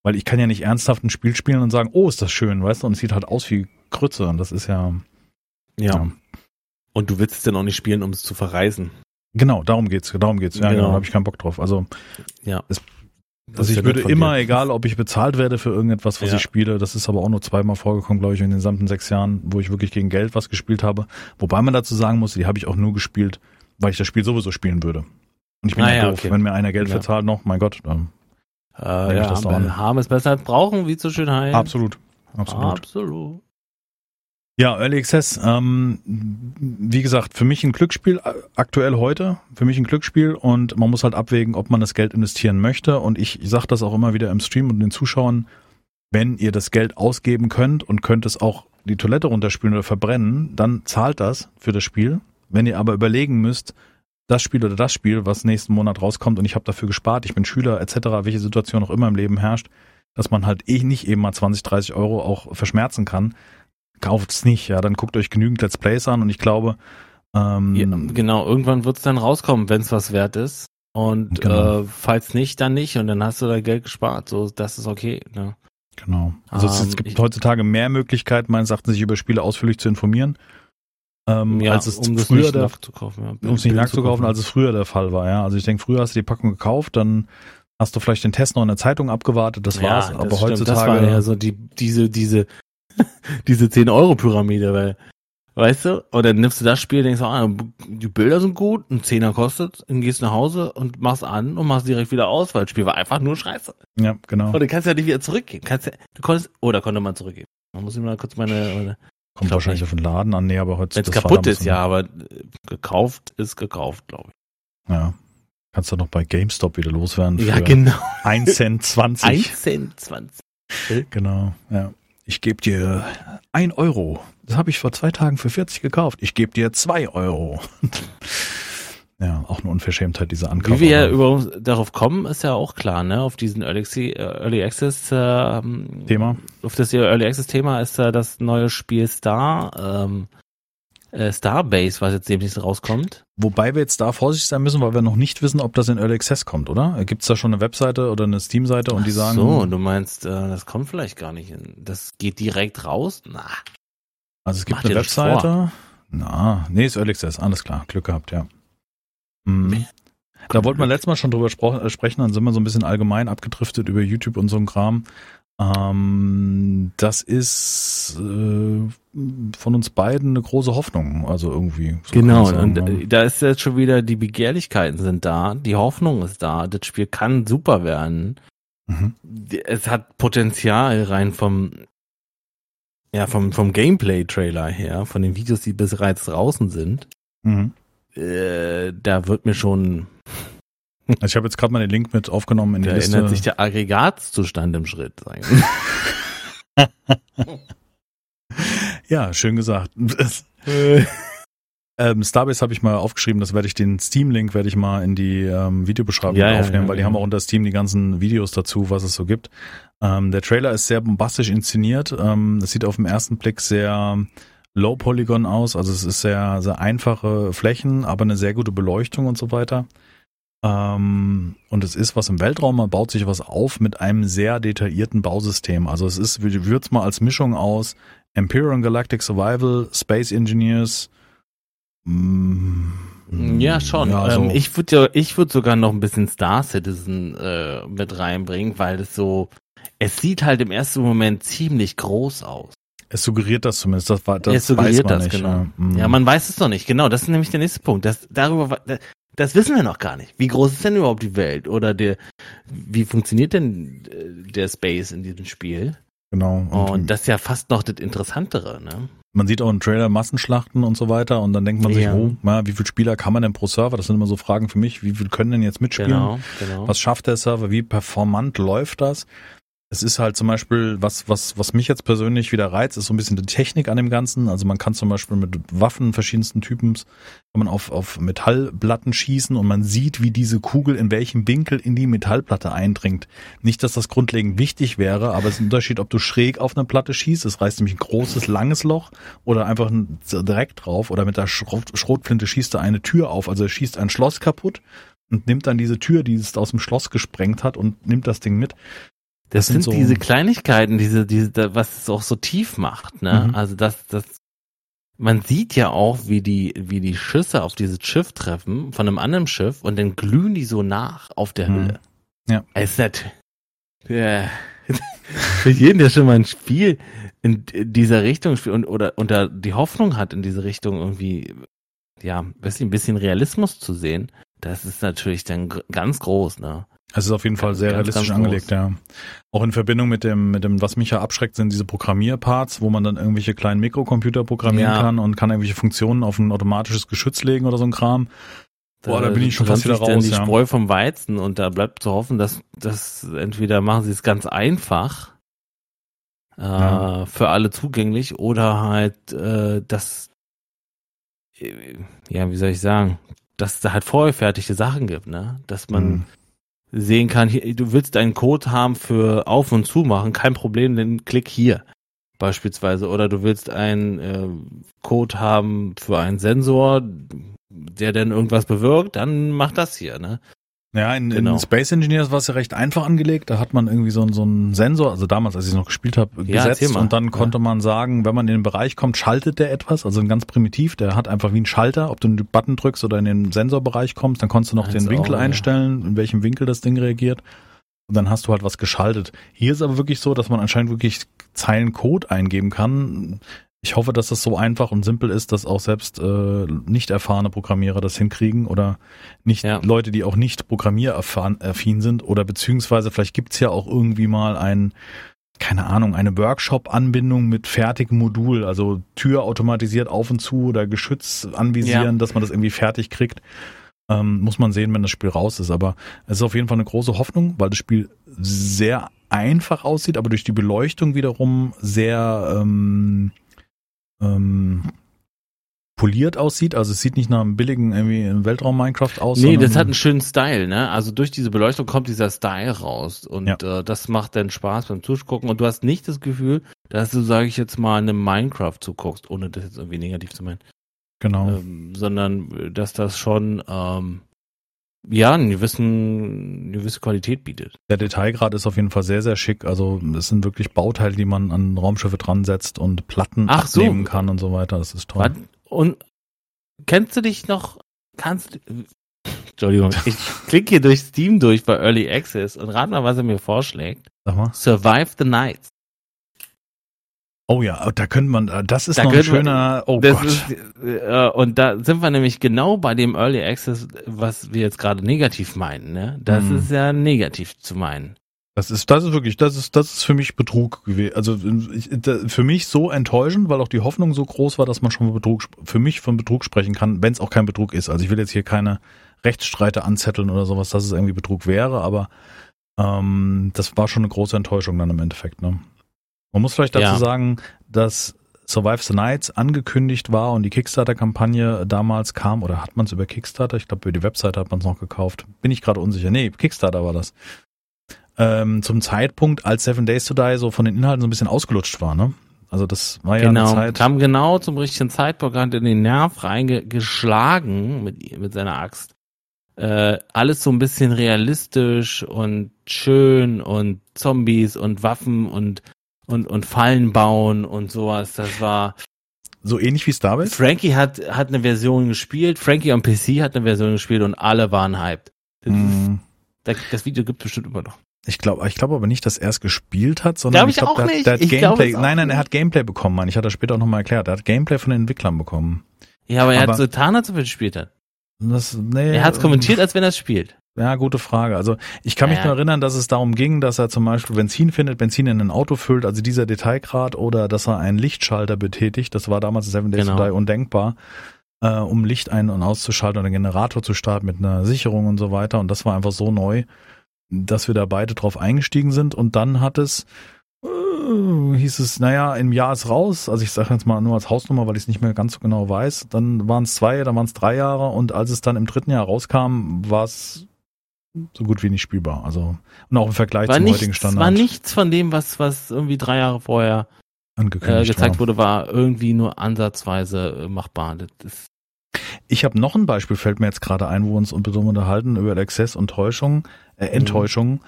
Weil ich kann ja nicht ernsthaft ein Spiel spielen und sagen, oh, ist das schön, weißt du, und es sieht halt aus wie Krütze und das ist ja, ja. ja. Und du willst es dann auch nicht spielen, um es zu verreisen. genau, darum geht's, darum geht's. Ja, genau, Genau. da habe ich keinen Bock drauf. Also Ja. Es- Also ich ja würde immer, dir. egal ob ich bezahlt werde für irgendetwas, was Ja. ich spiele, das ist aber auch nur zweimal vorgekommen, glaube ich, in den gesamten sechs Jahren, wo ich wirklich gegen Geld was gespielt habe. Wobei man dazu sagen muss, die habe ich auch nur gespielt, weil ich das Spiel sowieso spielen würde. Und ich bin Ah ja ja, doof. okay. Wenn mir einer Geld Ja. verzahlt noch, mein Gott, ähm, Äh, ja, das haben ist besser als brauchen, wie zu schön heißt. Absolut. Absolut. Absolut. Ja, Early Access, ähm, wie gesagt, für mich ein Glücksspiel äh, aktuell heute, für mich ein Glücksspiel und man muss halt abwägen, ob man das Geld investieren möchte und ich, ich sage das auch immer wieder im Stream und den Zuschauern, wenn ihr das Geld ausgeben könnt und könnt es auch die Toilette runterspülen oder verbrennen, dann zahlt das für das Spiel. Wenn ihr aber überlegen müsst, das Spiel oder das Spiel, was nächsten Monat rauskommt und ich habe dafür gespart, ich bin Schüler etc., welche Situation auch immer im Leben herrscht, dass man halt eh nicht eben mal 20, 30 Euro auch verschmerzen kann, kauft es nicht, ja, dann guckt euch genügend Let's Plays an und ich glaube, ähm, ja, genau, irgendwann wird es dann rauskommen, wenn es was wert ist. Und genau. äh, falls nicht, dann nicht und dann hast du da Geld gespart. So, das ist okay. Ne? Genau. Also um, es, es, gibt ich, heutzutage mehr Möglichkeiten, meines Erachtens, sich über Spiele ausführlich zu informieren. Ähm, ja, als es um früher der, nachzukaufen, ja, um es nicht nachzukaufen, als es früher der Fall war, ja. Also ich denke, früher hast du die Packung gekauft, dann hast du vielleicht den Test noch in der Zeitung abgewartet, das ja, war's. Das aber stimmt. heutzutage. Das war ja so die, diese, diese diese 10-Euro-Pyramide, weil, weißt du, und dann nimmst du das Spiel, denkst du, ah, die Bilder sind gut, ein Zehner kostet, dann gehst nach Hause und machst an und machst direkt wieder aus, weil das Spiel war einfach nur scheiße. Ja, genau. Und du kannst ja nicht wieder zurückgehen. Kannst ja, du konntest, oh, da konnte man zurückgehen. Man muss ich mal kurz meine, meine Kommt wahrscheinlich nicht. auf den Laden an, nee, aber heute Wenn es kaputt ist, ja, aber gekauft ist gekauft, glaube ich. Ja. Kannst du noch bei GameStop wieder loswerden. Ja, genau. 1 Cent 20. 1 Cent 20. Genau, ja ich gebe dir ein Euro. Das habe ich vor zwei Tagen für 40 gekauft. Ich gebe dir zwei Euro. ja, auch eine Unverschämtheit, diese Ankauf. Wie wir ja über, darauf kommen, ist ja auch klar, ne? Auf diesen Early, Early Access ähm, Thema. Auf das Early Access Thema ist ja das neue Spiel Star. Ähm, äh, Starbase, was jetzt demnächst rauskommt. Wobei wir jetzt da vorsichtig sein müssen, weil wir noch nicht wissen, ob das in Early Access kommt, oder? Gibt es da schon eine Webseite oder eine Steam-Seite und die sagen. So, du meinst, äh, das kommt vielleicht gar nicht in. Das geht direkt raus? Na. Also es gibt eine Webseite. Na, nee, ist Early Access, alles klar, Glück gehabt, ja. Mhm. Da wollten wir letztes Mal schon drüber äh, sprechen, dann sind wir so ein bisschen allgemein abgedriftet über YouTube und so ein Kram. Ähm, das ist äh, von uns beiden eine große Hoffnung, also irgendwie. So genau, sagen, und ja. da ist jetzt schon wieder, die Begehrlichkeiten sind da, die Hoffnung ist da, das Spiel kann super werden. Mhm. Es hat Potenzial rein vom, ja, vom, vom Gameplay-Trailer her, von den Videos, die bereits draußen sind. Mhm. Äh, da wird mir schon also ich habe jetzt gerade mal den Link mit aufgenommen in die da Liste. Da ändert sich der Aggregatzustand im Schritt. ja, schön gesagt. ähm, Starbase habe ich mal aufgeschrieben, das werde ich den Steam-Link werde ich mal in die ähm, Videobeschreibung ja, aufnehmen, ja, ja, weil die haben auch unter Steam die ganzen Videos dazu, was es so gibt. Ähm, der Trailer ist sehr bombastisch inszeniert. Ähm, es sieht auf den ersten Blick sehr Low Polygon aus, also es ist sehr, sehr einfache Flächen, aber eine sehr gute Beleuchtung und so weiter. Ähm, und es ist was im Weltraum, man baut sich was auf mit einem sehr detaillierten Bausystem. Also es ist, ich würde es mal als Mischung aus Imperial Galactic Survival, Space Engineers. Mm, ja, schon. Ja, so. ähm, ich würde ja, ich würde sogar noch ein bisschen Star Citizen äh, mit reinbringen, weil es so, es sieht halt im ersten Moment ziemlich groß aus. Es suggeriert das zumindest. Das, war, das es suggeriert das, nicht, genau. Ja. Mhm. ja. man weiß es noch nicht. Genau, das ist nämlich der nächste Punkt. Das, darüber, das wissen wir noch gar nicht. Wie groß ist denn überhaupt die Welt? Oder der, wie funktioniert denn äh, der Space in diesem Spiel? Genau. Und, und das ist ja fast noch das Interessantere, ne? Man sieht auch im Trailer Massenschlachten und so weiter und dann denkt man ja. sich, oh, na, wie viele Spieler kann man denn pro Server? Das sind immer so Fragen für mich. Wie viel können denn jetzt mitspielen? Genau, genau. Was schafft der Server? Wie performant läuft das? Es ist halt zum Beispiel, was, was, was mich jetzt persönlich wieder reizt, ist so ein bisschen die Technik an dem Ganzen. Also man kann zum Beispiel mit Waffen verschiedensten Typens, kann man auf, auf Metallplatten schießen und man sieht, wie diese Kugel in welchem Winkel in die Metallplatte eindringt. Nicht, dass das grundlegend wichtig wäre, aber es ist ein Unterschied, ob du schräg auf eine Platte schießt, es reißt nämlich ein großes, langes Loch oder einfach direkt drauf oder mit der Schrot, Schrotflinte schießt er eine Tür auf, also er schießt ein Schloss kaputt und nimmt dann diese Tür, die es aus dem Schloss gesprengt hat und nimmt das Ding mit. Das, sind, so diese Kleinigkeiten, diese, diese, was es auch so tief macht, ne? Mhm. Also das, das, man sieht ja auch, wie die, wie die Schüsse auf dieses Schiff treffen von einem anderen Schiff und dann glühen die so nach auf der mhm. Hülle. Ja. Es ist nicht, ja, für jeden, der schon mal ein Spiel in dieser Richtung spielt und, oder, unter die Hoffnung hat, in diese Richtung irgendwie, ja, ein bisschen, ein bisschen Realismus zu sehen, das ist natürlich dann ganz groß, ne? Es ist auf jeden Fall sehr ganz, realistisch ganz angelegt, ja. Auch in Verbindung mit dem, mit dem, was mich ja abschreckt, sind diese Programmierparts, wo man dann irgendwelche kleinen Mikrocomputer programmieren ja. kann und kann irgendwelche Funktionen auf ein automatisches Geschütz legen oder so ein Kram. Boah, da, bin ich schon fast wieder raus. Dann die ja. Spreu vom Weizen und da bleibt zu hoffen, dass, dass entweder machen sie es ganz einfach äh, ja. für alle zugänglich oder halt, äh, dass, äh, ja, wie soll ich sagen, dass es da halt vorgefertigte Sachen gibt, ne? Dass man mhm sehen kann, du willst einen Code haben für Auf- und Zumachen, kein Problem, dann klick hier beispielsweise. Oder du willst einen äh, Code haben für einen Sensor, der dann irgendwas bewirkt, dann mach das hier, ne? Ja, in, genau. in Space Engineers war es ja recht einfach angelegt. Da hat man irgendwie so, so einen Sensor, also damals, als ich noch gespielt habe, ja, gesetzt und dann konnte ja. man sagen, wenn man in den Bereich kommt, schaltet der etwas, also ein ganz primitiv, der hat einfach wie ein Schalter, ob du einen Button drückst oder in den Sensorbereich kommst, dann konntest du noch Eins den Winkel auch, einstellen, ja. in welchem Winkel das Ding reagiert. Und dann hast du halt was geschaltet. Hier ist aber wirklich so, dass man anscheinend wirklich Zeilen Code eingeben kann. Ich hoffe, dass das so einfach und simpel ist, dass auch selbst äh, nicht erfahrene Programmierer das hinkriegen oder nicht ja. Leute, die auch nicht programmieraffin sind oder beziehungsweise vielleicht gibt's ja auch irgendwie mal ein, keine Ahnung, eine Workshop-Anbindung mit fertigem Modul, also Tür automatisiert auf und zu oder Geschütz anvisieren, ja. dass man das irgendwie fertig kriegt. Ähm, muss man sehen, wenn das Spiel raus ist. Aber es ist auf jeden Fall eine große Hoffnung, weil das Spiel sehr einfach aussieht, aber durch die Beleuchtung wiederum sehr ähm, ähm, poliert aussieht. Also es sieht nicht nach einem billigen irgendwie Weltraum-Minecraft aus. Nee, das hat einen schönen Style, ne? Also durch diese Beleuchtung kommt dieser Style raus und ja. äh, das macht dann Spaß beim Zugucken und du hast nicht das Gefühl, dass du, sage ich jetzt mal, einem Minecraft zuguckst, ohne das jetzt irgendwie negativ zu meinen. Genau. Ähm, sondern dass das schon ähm, ja, eine, gewissen, eine gewisse Qualität bietet. Der Detailgrad ist auf jeden Fall sehr, sehr schick. Also es sind wirklich Bauteile, die man an Raumschiffe dran setzt und Platten Ach abnehmen so. kann und so weiter. Das ist toll. Und kennst du dich noch, kannst Entschuldigung, ich klicke hier durch Steam durch bei Early Access und rat mal, was er mir vorschlägt. Sag mal. Survive the Nights. Oh ja, da könnte man, äh, das ist da noch ein schöner, oh Gott. Ist, äh, und da sind wir nämlich genau bei dem Early Access, was wir jetzt gerade negativ meinen, ne? Das mm. ist ja negativ zu meinen. Das ist, das ist wirklich, das ist, das ist für mich Betrug gewesen. Also ich, für mich so enttäuschend, weil auch die Hoffnung so groß war, dass man schon Betrug, für mich von Betrug sprechen kann, wenn es auch kein Betrug ist. Also ich will jetzt hier keine Rechtsstreite anzetteln oder sowas, dass es irgendwie Betrug wäre, aber ähm, das war schon eine große Enttäuschung dann im Endeffekt. Ne? Man muss vielleicht dazu ja. sagen, dass Survive the Nights angekündigt war und die Kickstarter-Kampagne damals kam, oder hat man es über Kickstarter? Ich glaube, über die Webseite hat man es noch gekauft. Bin ich gerade unsicher. Nee, Kickstarter war das. Ähm, zum Zeitpunkt, als Seven Days to Die so von den Inhalten so ein bisschen ausgelutscht war, ne? Also das war ja genau, eine Zeit. kam genau zum richtigen Zeitpunkt, hat in den Nerv reingeschlagen mit, mit seiner Axt. Äh, alles so ein bisschen realistisch und schön und Zombies und Waffen und und, und Fallen bauen und sowas. Das war so ähnlich wie Star Wars. Frankie hat, hat eine Version gespielt, Frankie am PC hat eine Version gespielt und alle waren hyped. Das, mm. das, das Video gibt bestimmt immer noch. Ich glaube, ich glaube aber nicht, dass er es gespielt hat, sondern glaub ich, ich glaube, der, der, hat Gameplay. Nein, nein, er hat Gameplay bekommen, Mann. Ich hatte das später auch nochmal erklärt. Er hat Gameplay von den Entwicklern bekommen. Ja, aber er aber, hat so getan, als ob er gespielt hat. Das, nee, er hat es kommentiert, als wenn er es spielt. Ja, gute Frage. Also ich kann mich ja. nur erinnern, dass es darum ging, dass er zum Beispiel Benzin findet, Benzin in ein Auto füllt, also dieser Detailgrad, oder dass er einen Lichtschalter betätigt. Das war damals in Seven Days genau. to Die undenkbar, äh, um Licht ein- und auszuschalten oder einen Generator zu starten mit einer Sicherung und so weiter. Und das war einfach so neu, dass wir da beide drauf eingestiegen sind. Und dann hat es äh, hieß es, naja, im Jahr ist raus. Also ich sage jetzt mal nur als Hausnummer, weil ich es nicht mehr ganz so genau weiß. Dann waren es zwei, dann waren es drei Jahre und als es dann im dritten Jahr rauskam, war es so gut wie nicht spielbar. Also und auch im Vergleich war zum nichts, heutigen Standard. War nichts von dem, was was irgendwie drei Jahre vorher äh, gezeigt war. wurde, war irgendwie nur ansatzweise äh, machbar. Ich habe noch ein Beispiel, fällt mir jetzt gerade ein, wo wir uns unbedingt unterhalten über Access und Täuschung, äh, Enttäuschung mhm.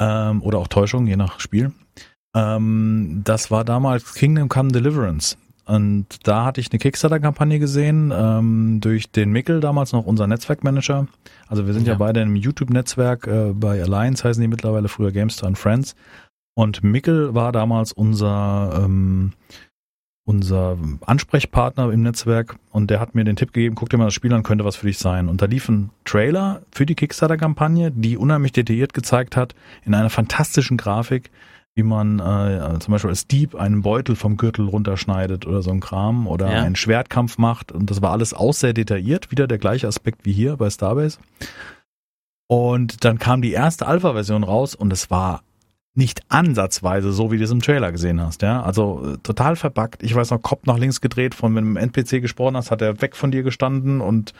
ähm, oder auch Täuschung, je nach Spiel. Ähm, das war damals Kingdom Come Deliverance. Und da hatte ich eine Kickstarter-Kampagne gesehen, ähm, durch den Mickel, damals noch unser Netzwerkmanager. Also wir sind ja, ja beide im YouTube-Netzwerk, äh, bei Alliance heißen die mittlerweile, früher Gamestar and Friends. Und Mickel war damals unser, ähm, unser Ansprechpartner im Netzwerk und der hat mir den Tipp gegeben, guck dir mal das Spiel an, könnte was für dich sein. Und da lief ein Trailer für die Kickstarter-Kampagne, die unheimlich detailliert gezeigt hat, in einer fantastischen Grafik, wie man äh, zum Beispiel als Dieb einen Beutel vom Gürtel runterschneidet oder so ein Kram oder ja. einen Schwertkampf macht. Und das war alles auch sehr detailliert, wieder der gleiche Aspekt wie hier bei Starbase. Und dann kam die erste Alpha-Version raus und es war nicht ansatzweise so, wie du es im Trailer gesehen hast, ja. Also äh, total verbuggt. Ich weiß noch, Kopf nach links gedreht, von wenn du mit dem NPC gesprochen hast, hat er weg von dir gestanden und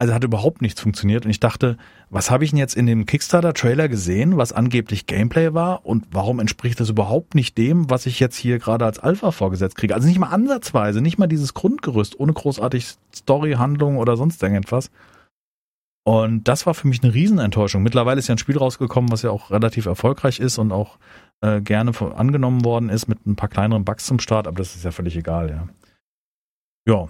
also hat überhaupt nichts funktioniert. Und ich dachte, was habe ich denn jetzt in dem Kickstarter-Trailer gesehen, was angeblich Gameplay war und warum entspricht das überhaupt nicht dem, was ich jetzt hier gerade als Alpha vorgesetzt kriege? Also nicht mal ansatzweise, nicht mal dieses Grundgerüst, ohne großartig Story, Handlung oder sonst irgendetwas. Und das war für mich eine Riesenenttäuschung. Mittlerweile ist ja ein Spiel rausgekommen, was ja auch relativ erfolgreich ist und auch äh, gerne angenommen worden ist mit ein paar kleineren Bugs zum Start, aber das ist ja völlig egal, ja. Ja.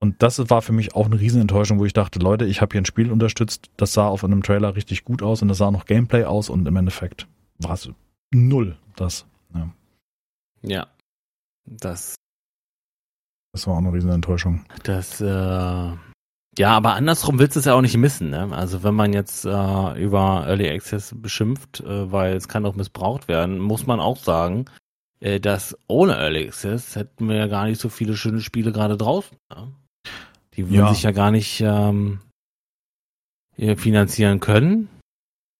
Und das war für mich auch eine Riesenenttäuschung, wo ich dachte, Leute, ich habe hier ein Spiel unterstützt, das sah auf einem Trailer richtig gut aus und das sah noch Gameplay aus und im Endeffekt war es null das. Ja. ja. Das. Das war auch eine Riesenenttäuschung. Das, äh, ja, aber andersrum willst du es ja auch nicht missen. Ne? Also wenn man jetzt äh, über Early Access beschimpft, äh, weil es kann auch missbraucht werden, muss man auch sagen, äh, dass ohne Early Access hätten wir ja gar nicht so viele schöne Spiele gerade draußen. Ne? Die würden ja. sich ja gar nicht ähm, finanzieren können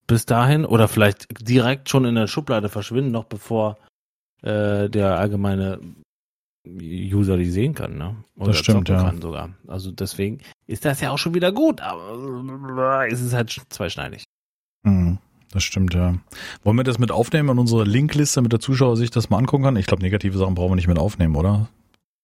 bis dahin oder vielleicht direkt schon in der Schublade verschwinden, noch bevor äh, der allgemeine User die sehen kann, ne? Oder das stimmt, ja. Kann sogar. Also deswegen ist das ja auch schon wieder gut, aber es ist halt zweischneidig. Mhm, das stimmt, ja. Wollen wir das mit aufnehmen in unsere Linkliste, mit der Zuschauer sich das mal angucken kann? Ich glaube, negative Sachen brauchen wir nicht mit aufnehmen, oder?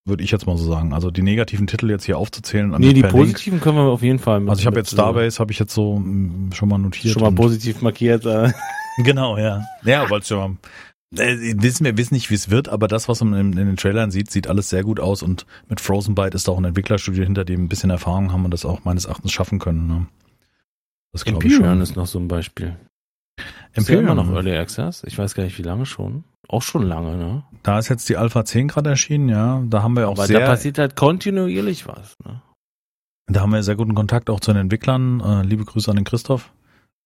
Würde ich jetzt mal so sagen. Also die negativen Titel jetzt hier aufzuzählen. Nee, die positiven Link. können wir auf jeden Fall mit. Also ich habe jetzt Starbase, habe ich jetzt so mm, schon mal notiert. Schon mal positiv markiert. Äh. Genau, ja. Ja, wolltest du mal äh, wissen wir wissen nicht, wie es wird, aber das, was man in, in, den Trailern sieht, sieht alles sehr gut aus und mit Frozen Byte ist auch ein Entwicklerstudio hinter dem ein bisschen Erfahrung haben und das auch meines Erachtens schaffen können. Ne? Das Empyrean ist noch so ein Beispiel. Empyrean immer noch Early Access? Ich weiß gar nicht, wie lange schon. Auch schon lange, ne? Da ist jetzt die Alpha 10 gerade erschienen, ja. Da haben wir auch aber sehr. Da passiert halt kontinuierlich was, ne? Da haben wir sehr guten Kontakt auch zu den Entwicklern. Äh, liebe Grüße an den Christoph.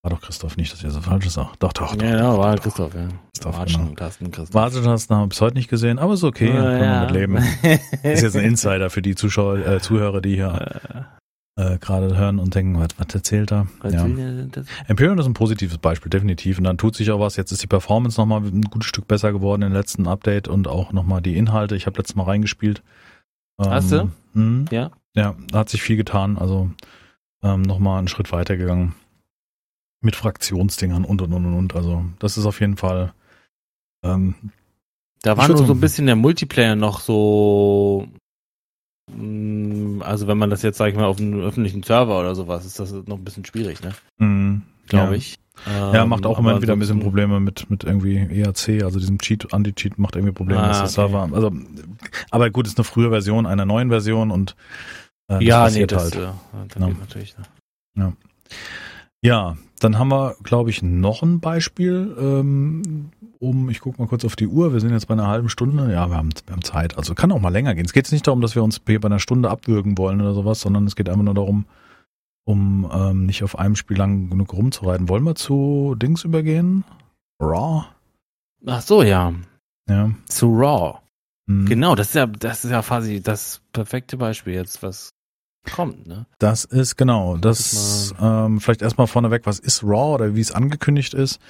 War doch Christoph, nicht, dass ihr so falsches sagt. Doch, doch, doch. Ja, ja, war doch, Christoph, ja. Christoph, Watschentasten, genau. Christoph. Watschentasten haben wir bis heute nicht gesehen, aber ist okay, ja, können wir mit leben. ist jetzt ein Insider für die Zuschauer, äh, Zuhörer, die hier äh, gerade hören und denken, was, was erzählt er? Was ja. Empyrean ist ein positives Beispiel, definitiv. Und dann tut sich auch was. Jetzt ist die Performance nochmal ein gutes Stück besser geworden im letzten Update und auch nochmal die Inhalte. Ich habe letztes Mal reingespielt. Hast du? Ähm, mh, ja. Ja, da hat sich viel getan. Also ähm, nochmal einen Schritt weiter gegangen mit Fraktionsdingern und und und und. Also das ist auf jeden Fall. Ähm, da war nur so ein bisschen der Multiplayer noch so. Mm, also wenn man das jetzt, sag ich mal, auf einem öffentlichen Server oder sowas, ist das noch ein bisschen schwierig, ne? Mhm, Glaube ja. ich. Ja, macht auch ähm, immer wieder ein bisschen Probleme mit, mit irgendwie ERC, also diesem Cheat, Anti-Cheat macht irgendwie Probleme, ah, dass okay. Server, also, aber gut, ist eine frühe Version einer neuen Version und, äh, ja, nee, das, halt. Ja, das ja. natürlich, ne? Ja. Ja, dann haben wir, glaube ich, noch ein Beispiel. Ähm, um, ich gucke mal kurz auf die Uhr. Wir sind jetzt bei einer halben Stunde. Ja, wir haben, wir haben Zeit. Also kann auch mal länger gehen. Es geht nicht darum, dass wir uns hier bei einer Stunde abwürgen wollen oder sowas, sondern es geht einfach nur darum, um ähm, nicht auf einem Spiel lang genug rumzureiten. Wollen wir zu Dings übergehen? Raw? Ach so, ja. Ja. Zu Raw. Mhm. Genau, das ist ja, das ist ja quasi das perfekte Beispiel jetzt, was kommt, ne? Das ist genau, das, das ähm, vielleicht erstmal vorneweg, was ist Raw oder wie es angekündigt ist.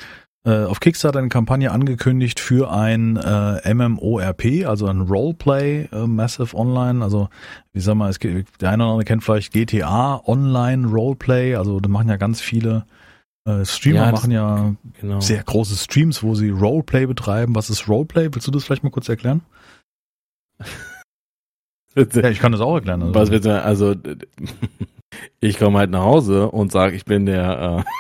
Äh, auf Kickstarter eine Kampagne angekündigt für ein äh, MMORP, also ein Roleplay äh, Massive Online. Also wie sag mal, es gibt, der eine oder andere kennt vielleicht GTA Online Roleplay. Also da machen ja ganz viele äh, Streamer ja, machen ja genau. sehr große Streams, wo sie Roleplay betreiben. Was ist Roleplay? Willst du das vielleicht mal kurz erklären? Ja, ich kann das auch erklären. Also. Was willst du, also ich komme halt nach Hause und sage, ich bin der äh,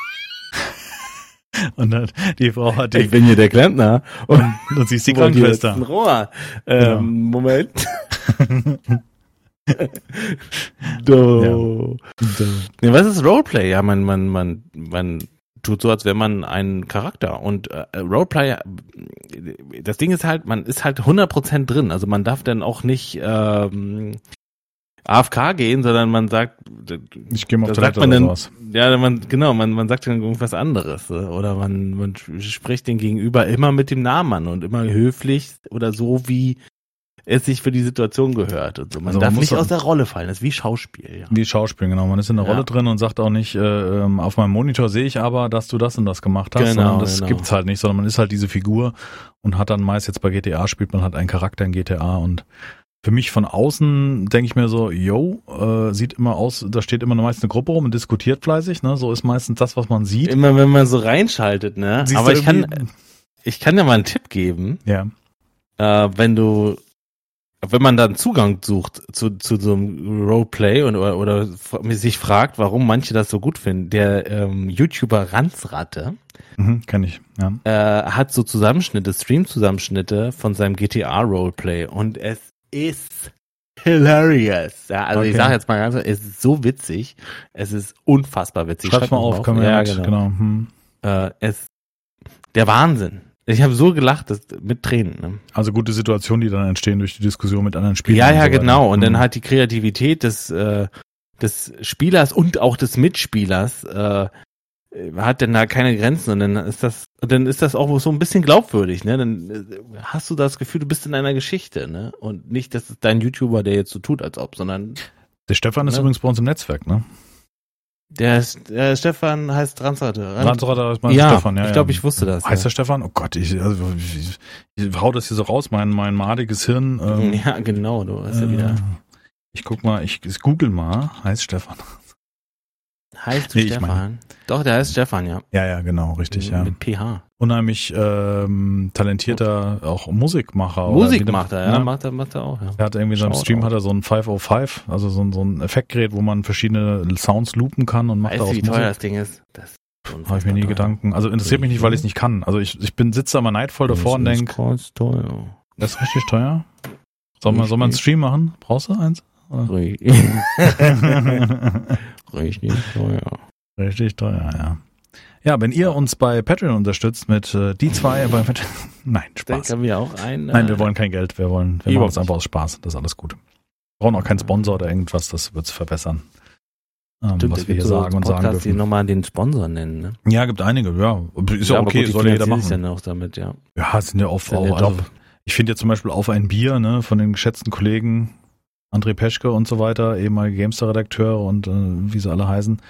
und dann die Frau hat die, Ich bin hier der Klempner und, und sie ist die Krankenschwester. Rohr. Ähm, genau. Moment. Do. Ja. Do. Ja, was ist Roleplay? Ja, man, man, man, man tut so, als wäre man ein Charakter. Und äh, Roleplay, das Ding ist halt, man ist halt 100% drin. Also man darf dann auch nicht ähm, AFK gehen, sondern man sagt, ich gehe mal auf sagt man dann, ja, man genau, man man sagt dann irgendwas anderes äh, oder man man spricht den Gegenüber immer mit dem Namen an und immer höflich oder so wie es sich für die Situation gehört und so. Man also darf man nicht aus der Rolle fallen. Das ist wie Schauspiel. Ja. Wie Schauspiel, genau. Man ist in der ja. Rolle drin und sagt auch nicht, äh, ähm, auf meinem Monitor sehe ich aber, dass du das und das gemacht hast. Genau, sondern das genau. gibt's halt nicht, sondern man ist halt diese Figur und hat dann meist jetzt bei GTA spielt man halt einen Charakter in GTA und für mich von außen denke ich mir so, yo, äh, sieht immer aus, da steht immer meist eine Gruppe rum und diskutiert fleißig, ne? So ist meistens das, was man sieht. Immer wenn man so reinschaltet, ne? Siehst Aber ich kann, ich kann dir mal einen Tipp geben. Ja. Äh, wenn du, wenn man dann Zugang sucht zu, zu so einem Roleplay und, oder, oder sich fragt, warum manche das so gut finden, der ähm, YouTuber Ranzratte, Mhm, kenn ich, ja. Äh, hat so Zusammenschnitte, Stream-Zusammenschnitte von seinem GTA-Roleplay und es ist hilarious. Ja, also okay. ich sage jetzt mal ganz, es ist so witzig. Es ist unfassbar witzig. Schreib's mal auf, können wir ja, genau. genau. Hm. Äh, es, der Wahnsinn. Ich habe so gelacht, dass, mit Tränen. Ne? Also gute Situationen, die dann entstehen durch die Diskussion mit anderen Spielern. Ja, ja, so genau. Und hm. dann halt die Kreativität des, äh, des Spielers und auch des Mitspielers äh, hat denn da keine Grenzen und dann ist das dann ist das auch so ein bisschen glaubwürdig, ne? Dann äh, hast du das Gefühl, du bist in einer Geschichte, ne? Und nicht, dass es dein YouTuber, der jetzt so tut, als ob, sondern der Stefan ne? ist übrigens bei uns im Netzwerk, ne? Der, der Stefan heißt Ranzratte. Ranzratte ist mein ja, Stefan, ja. Ich glaube, ich wusste das. Heißt ja. der Stefan? Oh Gott, ich, also, ich, ich hau das hier so raus, mein, mein madiges Hirn. Ähm, ja, genau, du hast äh, ja wieder. Ich guck mal, ich, ich google mal, heißt Stefan. Heißt nee, Stefan? Ich mein, Doch, der heißt Stefan, ja. Ja, ja, genau, richtig, ja. Mit PH. Unheimlich ähm, talentierter, auch Musikmacher. Musik macht er, ja, ne? macht er, macht er auch, ja. Er hat irgendwie in seinem Stream hat er so ein 505, also so ein, so ein Effektgerät, wo man verschiedene Sounds loopen kann und macht weißt, daraus wie teuer das Ding ist? Das habe ich mir nie teuer. Gedanken. Also interessiert mich nicht, weil ich es nicht kann. Also ich, ich bin sitze aber neidvoll davor und denke. Das ist teuer. Das ist richtig teuer. Soll man, soll man einen Stream machen? Brauchst du eins? Richtig teuer. Richtig teuer, ja. Ja, wenn ihr uns bei Patreon unterstützt mit äh, die zwei bei Patreon. Nein, Spaß. Dann wir auch ein. Äh, Nein, wir wollen kein Geld, wir wollen, wir machen es einfach aus Spaß. Das ist alles gut. Wir brauchen auch keinen Sponsor oder irgendwas, das wird's verbessern. Ähm, Stimmt, was wir hier so sagen und sagen dürfen. die nochmal den Sponsor nennen, ne? Ja, gibt einige, ja. Ist ja, ja okay, gut, soll jeder machen. Ja, auch damit, ja. ja, sind ja oft auch, also, ich finde ja zum Beispiel auf ein Bier, ne, von den geschätzten Kollegen, André Peschke und so weiter, ehemalige Gamester-Redakteur und äh, wie sie alle heißen.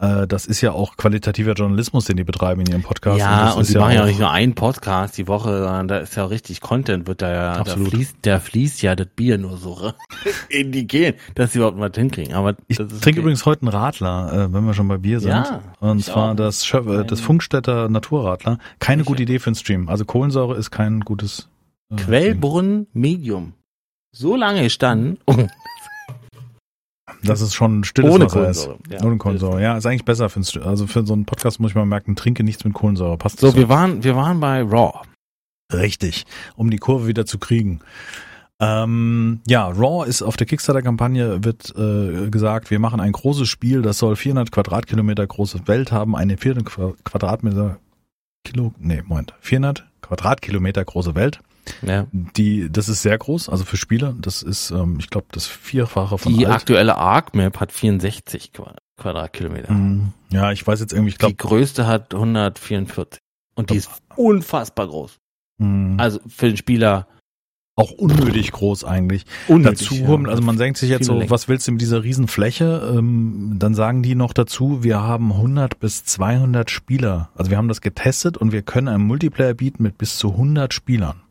Äh, das ist ja auch qualitativer Journalismus, den die betreiben in ihrem Podcast. Ja, und, und sie ja machen ja auch nicht nur einen Podcast die Woche, sondern da ist ja richtig Content, wird da ja, Absolut. da fließt, der fließt ja das Bier nur so in die Gehen, dass sie überhaupt mal hinkriegen. Aber ich trinke okay. übrigens heute einen Radler, äh, wenn wir schon bei Bier sind. Ja, und zwar auch. das, Schöf äh, das Funkstätter Naturradler. Keine gute Idee für einen Stream. Also Kohlensäure ist kein gutes äh, Quellbrunnen Medium so lange gestanden. Das ist schon stilles Ohne Wasser Kohlensäure. Ist. Ja. Ohne Kohlensäure. Ja, ist eigentlich besser für, also für so einen Podcast muss ich mal merken, trinke nichts mit Kohlensäure. Passt so, so, wir waren, wir waren bei Raw. Richtig. Um die Kurve wieder zu kriegen. Ähm, ja, Raw ist auf der Kickstarter-Kampagne wird äh, gesagt, wir machen ein großes Spiel, das soll 400 Quadratkilometer große Welt haben, eine 400 Quadratmeter Kilo, nee, Moment, 400 Quadratkilometer große Welt. Ja. Die, das ist sehr groß, also für Spieler. Das ist, ähm, ich glaube, das Vierfache von Die alt. aktuelle Arc-Map hat 64 Quadratkilometer. Mhm. Ja, ich weiß jetzt irgendwie, ich glaube. Die größte hat 144. Und die ist unfassbar groß. Mhm. Also für den Spieler auch unnötig groß eigentlich. Unnötig, dazu, ja. also man denkt sich jetzt so, was willst du mit dieser Riesenfläche? Ähm, dann sagen die noch dazu, wir haben 100 bis 200 Spieler. Also wir haben das getestet und wir können einen Multiplayer bieten mit bis zu 100 Spielern.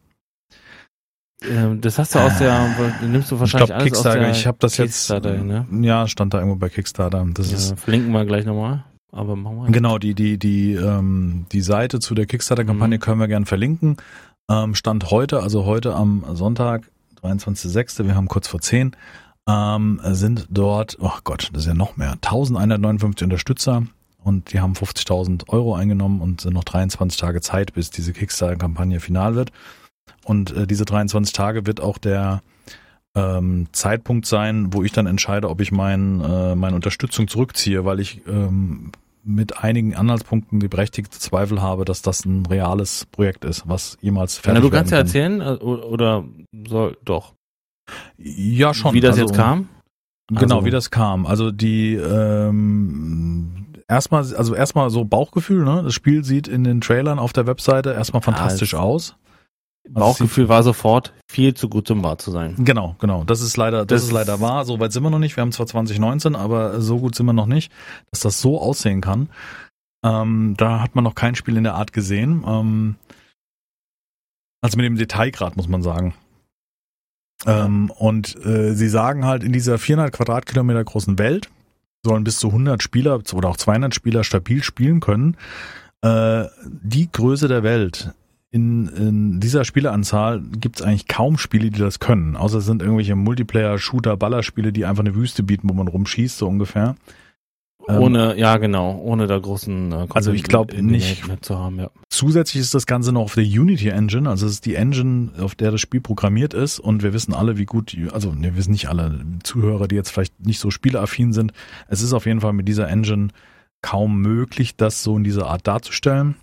Ähm, das hast du aus der, nimmst du wahrscheinlich ich glaub, alles Kickstarter, aus der ich habe das jetzt, ne? ja, stand da irgendwo bei Kickstarter. Das ja, ist, verlinken wir gleich nochmal. Aber machen wir. Genau, die, die, die, ähm, die Seite zu der Kickstarter-Kampagne mhm. können wir gern verlinken. Ähm, stand heute, also heute am Sonntag, 23.06., wir haben kurz vor 10, ähm, sind dort, oh Gott, das ist ja noch mehr, 1159 Unterstützer und die haben 50.000 Euro eingenommen und sind noch 23 Tage Zeit, bis diese Kickstarter-Kampagne final wird. Und äh, diese 23 Tage wird auch der ähm, Zeitpunkt sein, wo ich dann entscheide, ob ich mein, äh, meine Unterstützung zurückziehe, weil ich ähm, mit einigen Anhaltspunkten die berechtigte Zweifel habe, dass das ein reales Projekt ist, was jemals fertig Na, du kannst ja erzählen, äh, oder soll doch. Ja, schon. Wie das also, jetzt kam? Genau, also, wie das kam. Also die ähm, erstmal, also erstmal so Bauchgefühl, ne? Das Spiel sieht in den Trailern auf der Webseite erstmal fantastisch aus. Bauchgefühl war sofort viel zu gut, um wahr zu sein. Genau, genau. Das ist leider, das, das ist leider wahr. So weit sind wir noch nicht. Wir haben zwar 2019, aber so gut sind wir noch nicht, dass das so aussehen kann. Ähm, da hat man noch kein Spiel in der Art gesehen. Ähm, also mit dem Detailgrad muss man sagen. Ähm, und äh, sie sagen halt, in dieser 400 Quadratkilometer großen Welt sollen bis zu 100 Spieler oder auch 200 Spieler stabil spielen können. Äh, die Größe der Welt in, in dieser Spieleranzahl gibt es eigentlich kaum Spiele, die das können. Außer es sind irgendwelche Multiplayer, Shooter, Ballerspiele, die einfach eine Wüste bieten, wo man rumschießt, so ungefähr. Ähm, ohne, ähm, ja genau, ohne da großen äh, Also ich glaube nicht zu haben, ja. Zusätzlich ist das Ganze noch auf der Unity Engine, also es ist die Engine, auf der das Spiel programmiert ist und wir wissen alle, wie gut, also wir wissen nicht alle Zuhörer, die jetzt vielleicht nicht so spieleaffin sind. Es ist auf jeden Fall mit dieser Engine kaum möglich, das so in dieser Art darzustellen.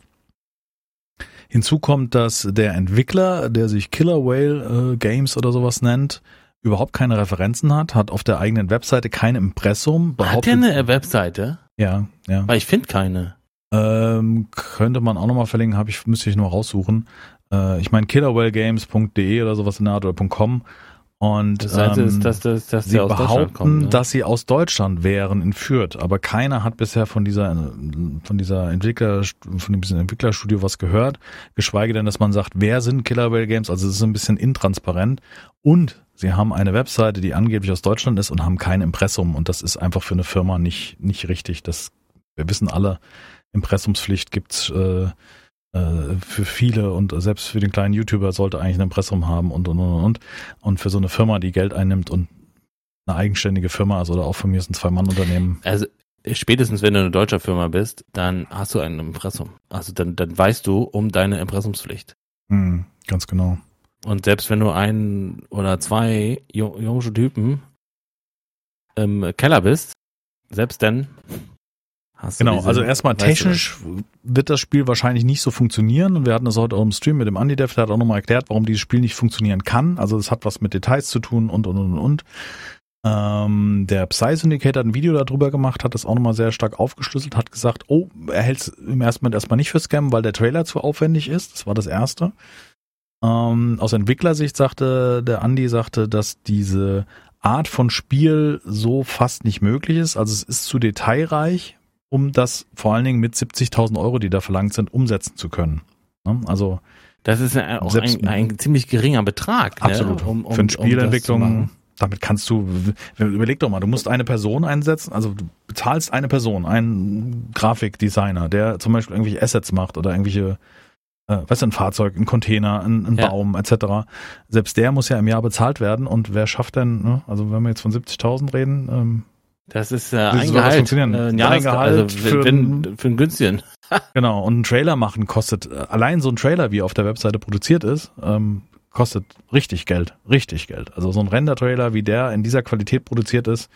Hinzu kommt, dass der Entwickler, der sich Killer Whale äh, Games oder sowas nennt, überhaupt keine Referenzen hat, hat auf der eigenen Webseite kein Impressum. Hat der eine Webseite? Ja, ja. Weil ich finde keine. Ähm, könnte man auch nochmal verlinken, habe ich, müsste ich nur raussuchen. Äh, ich meine killerwellgames.de oder sowas in der Art oder .com und das heißt, ähm, dass, dass, dass sie behaupten, kommt, ne? dass sie aus Deutschland wären in Fürth, aber keiner hat bisher von dieser von dieser Entwickler von diesem Entwicklerstudio was gehört, geschweige denn, dass man sagt, wer sind Killer Whale Games? Also es ist ein bisschen intransparent und sie haben eine Webseite, die angeblich aus Deutschland ist und haben kein Impressum und das ist einfach für eine Firma nicht nicht richtig. Das wir wissen alle, Impressumspflicht gibt's äh, äh, für viele und selbst für den kleinen YouTuber sollte eigentlich ein Impressum haben und und und und. Und für so eine Firma, die Geld einnimmt und eine eigenständige Firma, also oder auch von mir ist ein Zwei-Mann-Unternehmen. Also spätestens wenn du eine deutsche Firma bist, dann hast du ein Impressum. Also dann, dann weißt du um deine Impressumspflicht. Hm, ganz genau. Und selbst wenn du ein oder zwei junge Typen im Keller bist, selbst dann Hast genau, diese, also erstmal technisch wird das Spiel wahrscheinlich nicht so funktionieren. Und wir hatten das heute auch im Stream mit dem Andy Dev, der hat auch nochmal erklärt, warum dieses Spiel nicht funktionieren kann. Also es hat was mit Details zu tun und und und und. Ähm, der Psy Syndicate hat ein Video darüber gemacht, hat das auch nochmal sehr stark aufgeschlüsselt, hat gesagt, oh, er hält es im ersten Moment erstmal nicht für Scam, weil der Trailer zu aufwendig ist. Das war das Erste. Ähm, aus Entwicklersicht sagte der Andy, sagte, dass diese Art von Spiel so fast nicht möglich ist. Also es ist zu detailreich um das vor allen Dingen mit 70.000 Euro, die da verlangt sind, umsetzen zu können. Ne? Also das ist auch ein, ein, ziemlich geringer Betrag. Ne? Absolut. Ne? Um, um, Für eine Spielentwicklung, um damit kannst du, überleg doch mal, du musst eine Person einsetzen, also du bezahlst eine Person, einen Grafikdesigner, der zum Beispiel irgendwelche Assets macht oder irgendwelche, äh, weißt du, ein Fahrzeug, ein Container, ein, ein ja. Baum etc. Selbst der muss ja im Jahr bezahlt werden und wer schafft denn, ne? also wenn wir jetzt von 70.000 reden, ähm, das ist äh, ein Gehalt. Äh, ein Jahresgehalt also, für, ein, für einen günstigen. genau, und ein Trailer machen kostet, äh, allein so ein Trailer, wie auf der Webseite produziert ist, ähm, kostet richtig Geld. Richtig Geld. Also so ein Render-Trailer, wie der in dieser Qualität produziert ist,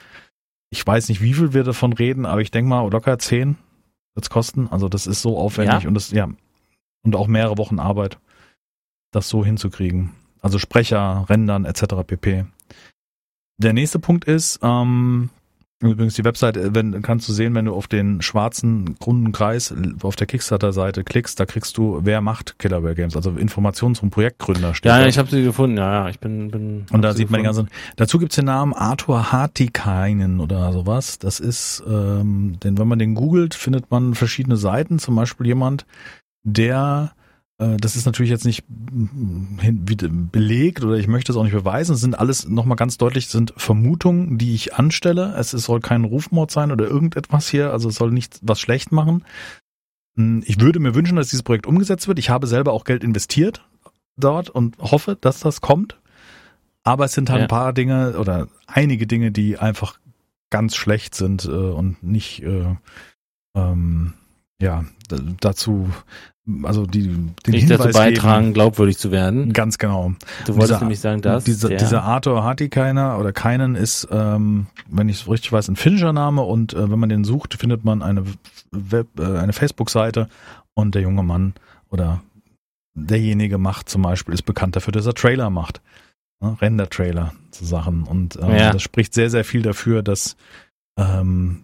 ich weiß nicht, wie viel wir davon reden, aber ich denke mal locker 10 wird's kosten. Also das ist so aufwendig ja. und das, ja, und auch mehrere Wochen Arbeit, das so hinzukriegen. Also Sprecher, Rendern etc. pp. Der nächste Punkt ist, ähm, Übrigens die Webseite, wenn kannst du sehen, wenn du auf den schwarzen runden Kreis auf der Kickstarter-Seite klickst, da kriegst du, wer macht Killer Whale Games, also Informationen zum Projektgründer steht. Ja, ja ich habe sie gefunden, ja, ja, ich bin, bin Und da sieht man die ganzen. Dazu gibt's den Namen Arthur Hartikainen oder sowas. Das ist, ähm, denn wenn man den googelt, findet man verschiedene Seiten. Zum Beispiel jemand, der äh, das ist natürlich jetzt nicht belegt oder ich möchte es auch nicht beweisen. Es sind alles nochmal ganz deutlich, sind Vermutungen, die ich anstelle. Es soll kein Rufmord sein oder irgendetwas hier. Also es soll nicht was schlecht machen. Hm, ich würde mir wünschen, dass dieses Projekt umgesetzt wird. Ich habe selber auch Geld investiert dort und hoffe, dass das kommt. Aber es sind halt ja. ein paar Dinge oder einige Dinge, die einfach ganz schlecht sind äh, und nicht äh, ähm, ja, dazu, also die, den Nicht dazu beitragen, geben, glaubwürdig zu werden. Ganz genau. Du wolltest dieser, nämlich sagen, dass dieser, der, dieser Arthur Hartikainer oder keinen ist, ähm, wenn ich es richtig weiß, ein finnischer Name und äh, wenn man den sucht, findet man eine Web, äh, eine Facebook-Seite und der junge Mann oder derjenige macht zum Beispiel, ist bekannt dafür, dass er Trailer macht. Ne? Render-Trailer zu Sachen. Und ähm, ja. das spricht sehr, sehr viel dafür, dass ähm,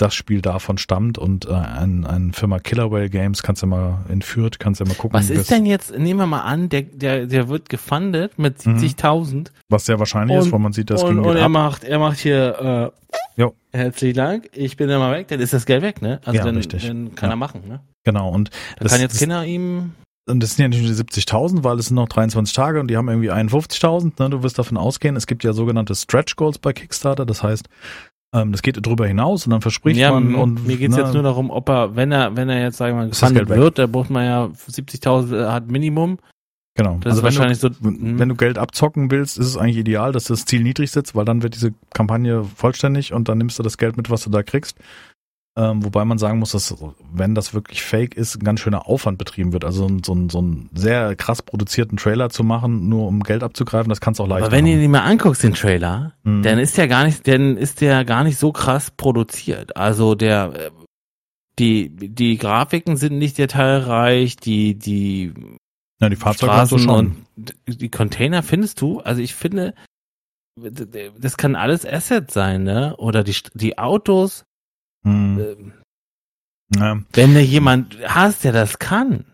das Spiel davon stammt und äh, ein, ein Firma Killer Whale Games, kannst du mal entführt, kannst du mal gucken. Was ist denn jetzt, nehmen wir mal an, der, der, der wird gefundet mit 70.000. Mhm. Was sehr wahrscheinlich und, ist, weil man sieht, das und, und er ab. macht, er macht hier, äh, jo. herzlichen Dank, ich bin dann mal weg, dann ist das Geld weg, ne? Also ja, dann, richtig. dann kann ja. er machen, ne? Genau, und dann das, kann jetzt Kinder ihm und das sind ja nicht nur die 70.000, weil es sind noch 23 Tage und die haben irgendwie 51.000. Ne? Du wirst davon ausgehen, es gibt ja sogenannte Stretch Goals bei Kickstarter. Das heißt, ähm, das geht darüber hinaus und dann verspricht ja, man. Und, mir geht's ne, jetzt nur darum, ob er, wenn er, wenn er jetzt, sagen wir mal, gefundet wird, da braucht man ja 70.000 äh, hat Minimum. Genau. Das also ist wahrscheinlich du, so. Hm. Wenn du Geld abzocken willst, ist es eigentlich ideal, dass das Ziel niedrig sitzt, weil dann wird diese Kampagne vollständig und dann nimmst du das Geld mit, was du da kriegst. Ähm, wobei man sagen muss, dass wenn das wirklich fake ist, ein ganz schöner Aufwand betrieben wird. Also so, ein, so einen sehr krass produzierten Trailer zu machen, nur um Geld abzugreifen, das kannst du auch leicht Aber wenn machen. du dir mal anguckst, den Trailer, mhm. dann ist der gar nicht, dann ist der gar nicht so krass produziert. Also der äh, die, die Grafiken sind nicht detailreich, die, die ja, die Fahrzeuge hast du schon. Und die Container findest du, also ich finde, das kann alles Asset sein, ne? Oder die, die Autos, hm. Ähm, ja. Wenn du jemand hast, der das kann.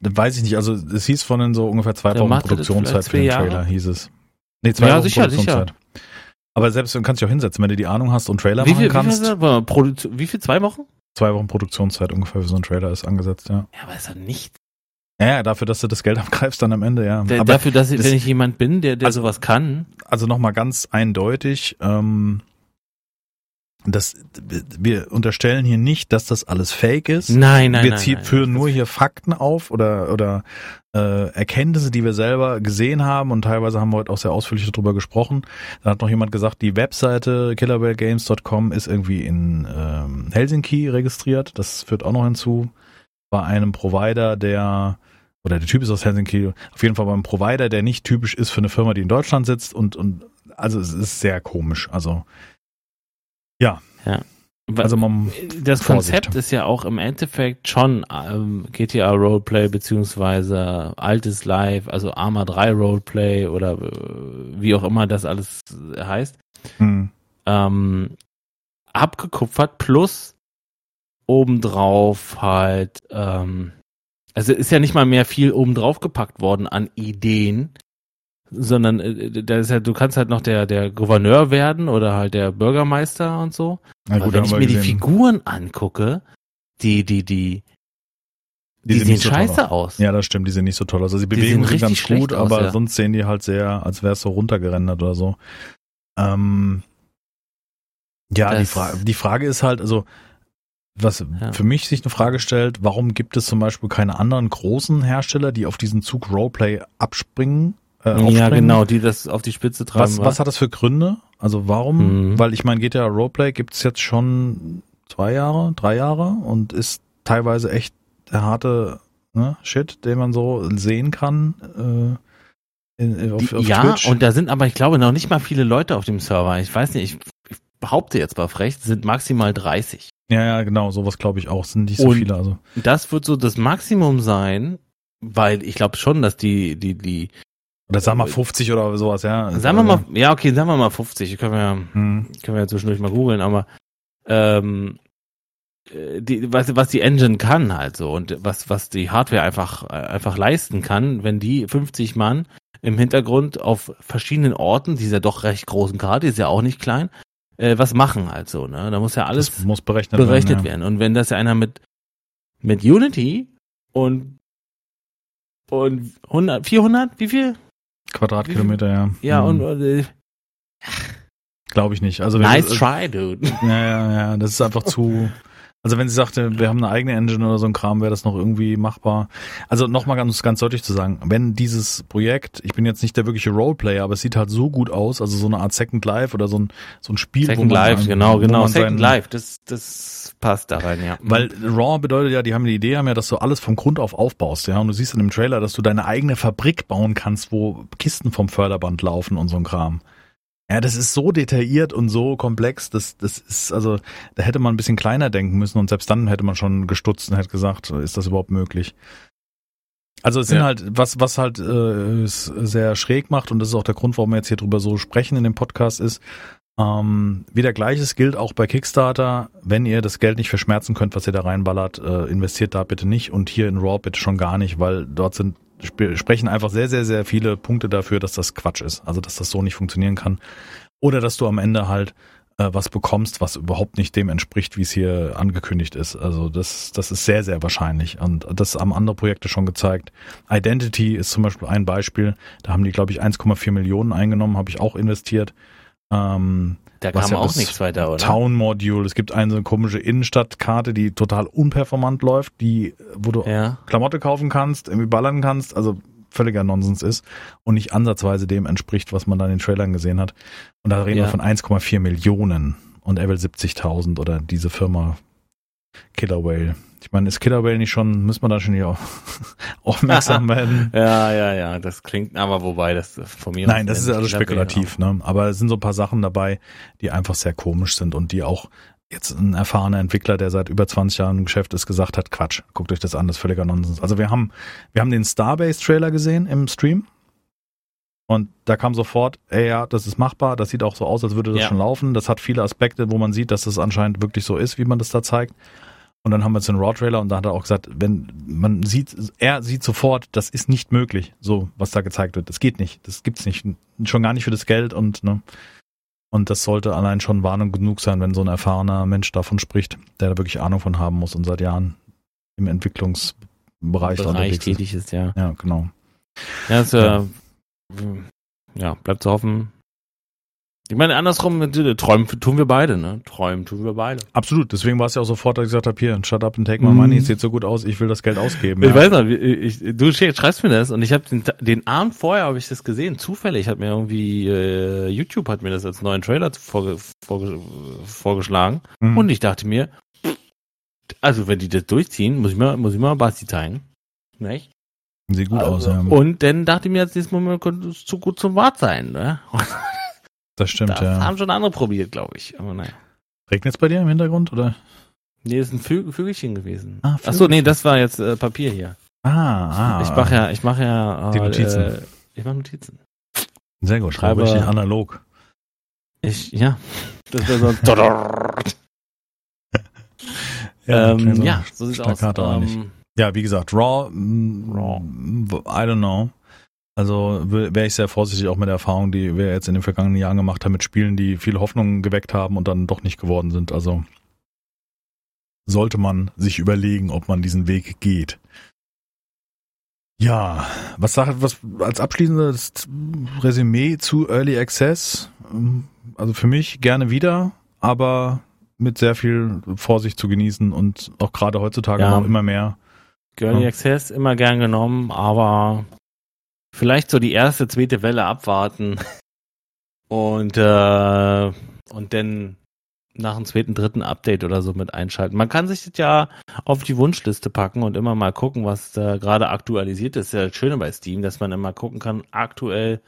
Weiß ich nicht, also es hieß von den so ungefähr zwei Wochen Produktionszeit für den Trailer, hieß es. Nee, zwei ja, Wochen sicher, Produktionszeit. Sicher. Aber selbst du kannst dich auch hinsetzen, wenn du die Ahnung hast und Trailer wie machen viel, kannst. Wie viel, wie viel, zwei Wochen? Zwei Wochen Produktionszeit ungefähr für so ein Trailer ist angesetzt, ja. Ja, aber ist doch nicht. Ja, dafür, dass du das Geld abgreifst dann am Ende, ja. Aber dafür, dass ich, wenn ich jemand bin, der, der also, sowas kann. Also nochmal ganz eindeutig, ähm, das, wir unterstellen hier nicht, dass das alles Fake ist. Nein, nein, wir nein. Wir führen nur hier Fakten auf oder oder äh, Erkenntnisse, die wir selber gesehen haben und teilweise haben wir heute auch sehr ausführlich darüber gesprochen. Da hat noch jemand gesagt, die Webseite killerwellgames.com ist irgendwie in ähm, Helsinki registriert. Das führt auch noch hinzu. Bei einem Provider, der oder der Typ ist aus Helsinki, auf jeden Fall beim Provider, der nicht typisch ist für eine Firma, die in Deutschland sitzt und und also es ist sehr komisch. Also ja. Ja. Also man das Konzept Vorsicht. ist ja auch im Endeffekt schon ähm, GTA Roleplay beziehungsweise altes Live, also Arma 3 Roleplay oder äh, wie auch immer das alles heißt, hm. ähm, abgekupfert plus obendrauf halt, ähm, also ist ja nicht mal mehr viel obendrauf gepackt worden an Ideen, sondern äh, da ist ja, du kannst halt noch der, der Gouverneur werden oder halt der Bürgermeister und so. Na gut, Aber wenn ich mir gesehen. die Figuren angucke, die, die, die, die, die sehen scheiße so aus. Ja, das stimmt, die sehen nicht so toll aus. Also die bewegen sich ganz gut, aus, aber ja. sonst sehen die halt sehr, als wäre es so runtergerendert oder so. Ähm, ja, das, die, Fra die Frage ist halt, also was ja. für mich sich eine Frage stellt, warum gibt es zum Beispiel keine anderen großen Hersteller, die auf diesen Zug Roleplay abspringen äh, Ja, genau, die das auf die Spitze treiben. Was, was hat das für Gründe? Also warum? Mhm. Weil ich meine, GTA Roleplay gibt's jetzt schon zwei Jahre, drei Jahre und ist teilweise echt der harte ne, Shit, den man so sehen kann. Äh, in, auf, auf ja, Twitch. und da sind aber, ich glaube, noch nicht mal viele Leute auf dem Server. Ich weiß nicht, ich, ich behaupte jetzt mal frech, sind maximal 30. Ja, ja, genau, sowas glaube ich auch, sind nicht so und viele. Also das wird so das Maximum sein, weil ich glaube schon, dass die die die oder sagen wir mal 50 oder sowas, ja. Sagen wir mal, ja, okay, sagen wir mal 50. Können wir, hm. können wir ja zwischendurch mal googeln, aber ähm, äh, die, was, was die Engine kann halt so und was, was die Hardware einfach, einfach leisten kann, wenn die 50 Mann im Hintergrund auf verschiedenen Orten dieser doch recht großen Karte, ist ja auch nicht klein, äh, was machen halt so, ne? Da muss ja alles das muss berechnet, berechnet werden, ja. werden. Und wenn das ja einer mit, mit Unity und und 100, 400, wie viel? Quadratkilometer, ja. Ja, hm. und äh, glaube ich nicht. Also nice try, dude. Ja, ja, ja, das ist einfach zu Also wenn sie sagte, wir haben eine eigene Engine oder so ein Kram, wäre das noch irgendwie machbar. Also nochmal ganz, ganz deutlich zu sagen, wenn dieses Projekt, ich bin jetzt nicht der wirkliche Roleplayer, aber es sieht halt so gut aus, also so eine Art Second Life oder so ein, so ein Spiel, Second Life, ein- genau, genau. Second Life, das, das passt da rein, ja. Weil Raw bedeutet ja, die haben die Idee, haben ja, dass du alles vom Grund auf aufbaust, ja. Und du siehst in dem Trailer, dass du deine eigene Fabrik bauen kannst, wo Kisten vom Förderband laufen und so ein Kram. Ja, das ist so detailliert und so komplex, das, das ist, also, da hätte man ein bisschen kleiner denken müssen und selbst dann hätte man schon gestutzt und hätte gesagt, ist das überhaupt möglich? Also es sind Ja. halt, was, was halt äh, es sehr schräg macht, und das ist auch der Grund, warum wir jetzt hier drüber so sprechen in dem Podcast, ist, ähm, wieder gleiches gilt auch bei Kickstarter. Wenn ihr das Geld nicht verschmerzen könnt, was ihr da reinballert, äh, investiert da bitte nicht und hier in Raw bitte schon gar nicht, weil dort sind sp sprechen einfach sehr, sehr, sehr viele Punkte dafür, dass das Quatsch ist. Also dass das so nicht funktionieren kann. Oder dass du am Ende halt äh, was bekommst, was überhaupt nicht dem entspricht, wie es hier angekündigt ist. Also das, das ist sehr, sehr wahrscheinlich. Und das haben andere Projekte schon gezeigt. Identity ist zum Beispiel ein Beispiel. Da haben die, glaube ich, 1,4 Millionen eingenommen, habe ich auch investiert. Ähm, Da kam ja auch nichts weiter, oder? Town Module. Es gibt eine so eine komische Innenstadtkarte, die total unperformant läuft, die, wo du Ja. Klamotte kaufen kannst, irgendwie ballern kannst, also völliger Nonsens ist und nicht ansatzweise dem entspricht, was man dann in den Trailern gesehen hat. Und da reden Ja. wir von 1,4 Millionen und er will 70.000 oder diese Firma Killer Whale. Ich meine, ist Killer Whale nicht schon, muss man da schon hier aufmerksam werden? Ja, ja, ja, das klingt, aber wobei, das von mir Nein, das ist alles spekulativ, ne? Aber es sind so ein paar Sachen dabei, die einfach sehr komisch sind und die auch jetzt ein erfahrener Entwickler, der seit über 20 Jahren im Geschäft ist, gesagt hat, Quatsch, guckt euch das an, das ist völliger Nonsens. Also wir haben, wir haben den Starbase-Trailer gesehen im Stream und da kam sofort, ey, ja, das ist machbar, das sieht auch so aus, als würde das Ja. schon laufen. Das hat viele Aspekte, wo man sieht, dass das anscheinend wirklich so ist, wie man das da zeigt. Und dann haben wir jetzt den Raw-Trailer und da hat er auch gesagt, wenn man sieht, er sieht sofort, das ist nicht möglich, so was da gezeigt wird. Das geht nicht, das gibt's nicht, schon gar nicht für das Geld und ne. Und das sollte allein schon Warnung genug sein, wenn so ein erfahrener Mensch davon spricht, der da wirklich Ahnung von haben muss und seit Jahren im Entwicklungsbereich Bereich unterwegs ist. tätig ist, ja. Ja, genau. Ja, es, Ja. ja, bleibt zu hoffen. Ich meine, andersrum, träumen tun wir beide, ne? Träumen tun wir beide. Absolut, deswegen war es ja auch sofort, dass ich gesagt habe, hier, shut up and take my Mhm. money, es sieht so gut aus, ich will das Geld ausgeben. Ich ja. weiß noch, ich, du sch- schreibst mir das und ich habe den, den Abend vorher habe ich das gesehen. Zufällig hat mir irgendwie äh, YouTube hat mir das als neuen Trailer vorge, vorge, vorgeschlagen Mhm. und ich dachte mir, also wenn die das durchziehen, muss ich mal muss ich mal Basti zeigen, nicht? Sieht gut aus, ja. Und dann dachte ich mir, jetzt dieses Moment könnte es zu gut zum Wart sein, ne? Das stimmt, das ja. haben schon andere probiert, glaube ich. Aber naja. Regnet es bei dir im Hintergrund, oder? Nee, ist ein Vö Vögelchen gewesen. Ah, Ach so, nee, das war jetzt äh, Papier hier. Ah, ah. ich mache ja, ich mache ja äh, Die Notizen. Äh, ich mache Notizen. Sehr gut, Schreibe- richtig analog. Ich, ja. Das wäre so. Ja, ähm, so ja, so sieht's aus. Staccato eigentlich. Ähm, Ja, wie gesagt, Raw, Raw. I don't know. Also wäre ich sehr vorsichtig auch mit der Erfahrung, die wir jetzt in den vergangenen Jahren gemacht haben mit Spielen, die viel Hoffnung geweckt haben und dann doch nicht geworden sind. Also sollte man sich überlegen, ob man diesen Weg geht. Ja, was sagt, was als abschließendes Resümee zu Early Access? Also für mich gerne wieder, aber mit sehr viel Vorsicht zu genießen und auch gerade heutzutage Ja. noch immer mehr. Early Ja. Access immer gern genommen, aber vielleicht so die erste, zweite Welle abwarten und äh, und dann nach dem zweiten, dritten Update oder so mit einschalten. Man kann sich das ja auf die Wunschliste packen und immer mal gucken, was da gerade aktualisiert ist. Das ist ja das Schöne bei Steam, dass man immer gucken kann, aktuell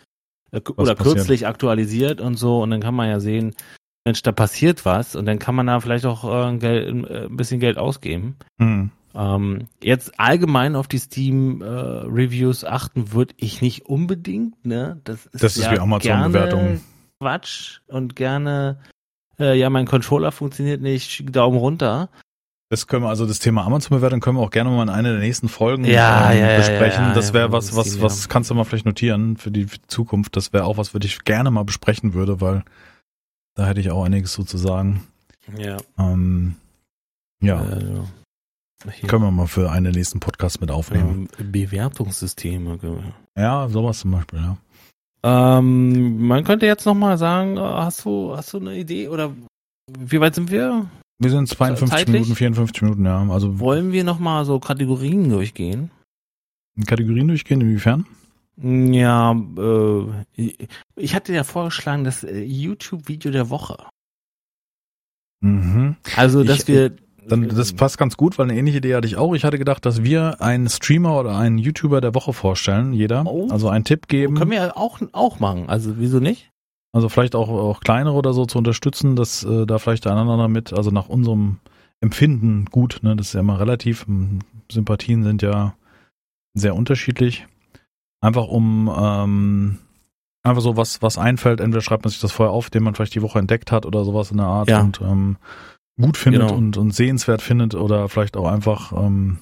äh, oder passiert. kürzlich aktualisiert und so und dann kann man ja sehen, Mensch, da passiert was und dann kann man da vielleicht auch äh, ein, Geld, äh, ein bisschen Geld ausgeben. Hm. Ähm, jetzt allgemein auf die Steam äh, Reviews achten würde ich nicht unbedingt, ne? Das ist, Das ist ja wie Amazon-Bewertungen. gerne Quatsch und gerne äh, ja, mein Controller funktioniert nicht, Daumen runter. Das können wir, also das Thema Amazon-Bewertung können wir auch gerne mal in einer der nächsten Folgen Ja, ähm, ja, besprechen. ja, ja, das wäre was, was, was kannst du mal vielleicht notieren für die Zukunft. Das wäre auch was, was ich gerne mal besprechen würde, weil da hätte ich auch einiges so zu sagen. Ja. Ähm, ja, Äh, hier, können wir mal für einen der nächsten Podcasts mit aufnehmen. ähm, Bewertungssysteme. Ja, sowas zum Beispiel, ja. Ähm, man könnte jetzt noch mal sagen, äh, hast du, hast du eine Idee oder wie weit sind wir? Wir sind 52 Zeitlich? Minuten, 54 Minuten, ja. Also Wollen wir nochmal so Kategorien durchgehen? Kategorien durchgehen, inwiefern? Ja, äh, ich hatte ja vorgeschlagen, das äh, YouTube-Video der Woche. Mhm. Also, dass Ich- wir. Dann, das passt ganz gut, weil eine ähnliche Idee hatte ich auch. Ich hatte gedacht, dass wir einen Streamer oder einen YouTuber der Woche vorstellen, jeder. Oh. Also einen Tipp geben. können wir ja auch, auch machen. Also, wieso nicht? Also vielleicht auch, auch kleinere oder so zu unterstützen, dass äh, da vielleicht der andere mit, also nach unserem Empfinden gut, ne, das ist ja immer relativ. Sympathien sind ja sehr unterschiedlich. Einfach um ähm, einfach so was, was einfällt, entweder schreibt man sich das vorher auf, den man vielleicht die Woche entdeckt hat oder sowas in der Art Ja. und ähm, gut findet Genau. und, und sehenswert findet oder vielleicht auch einfach ähm,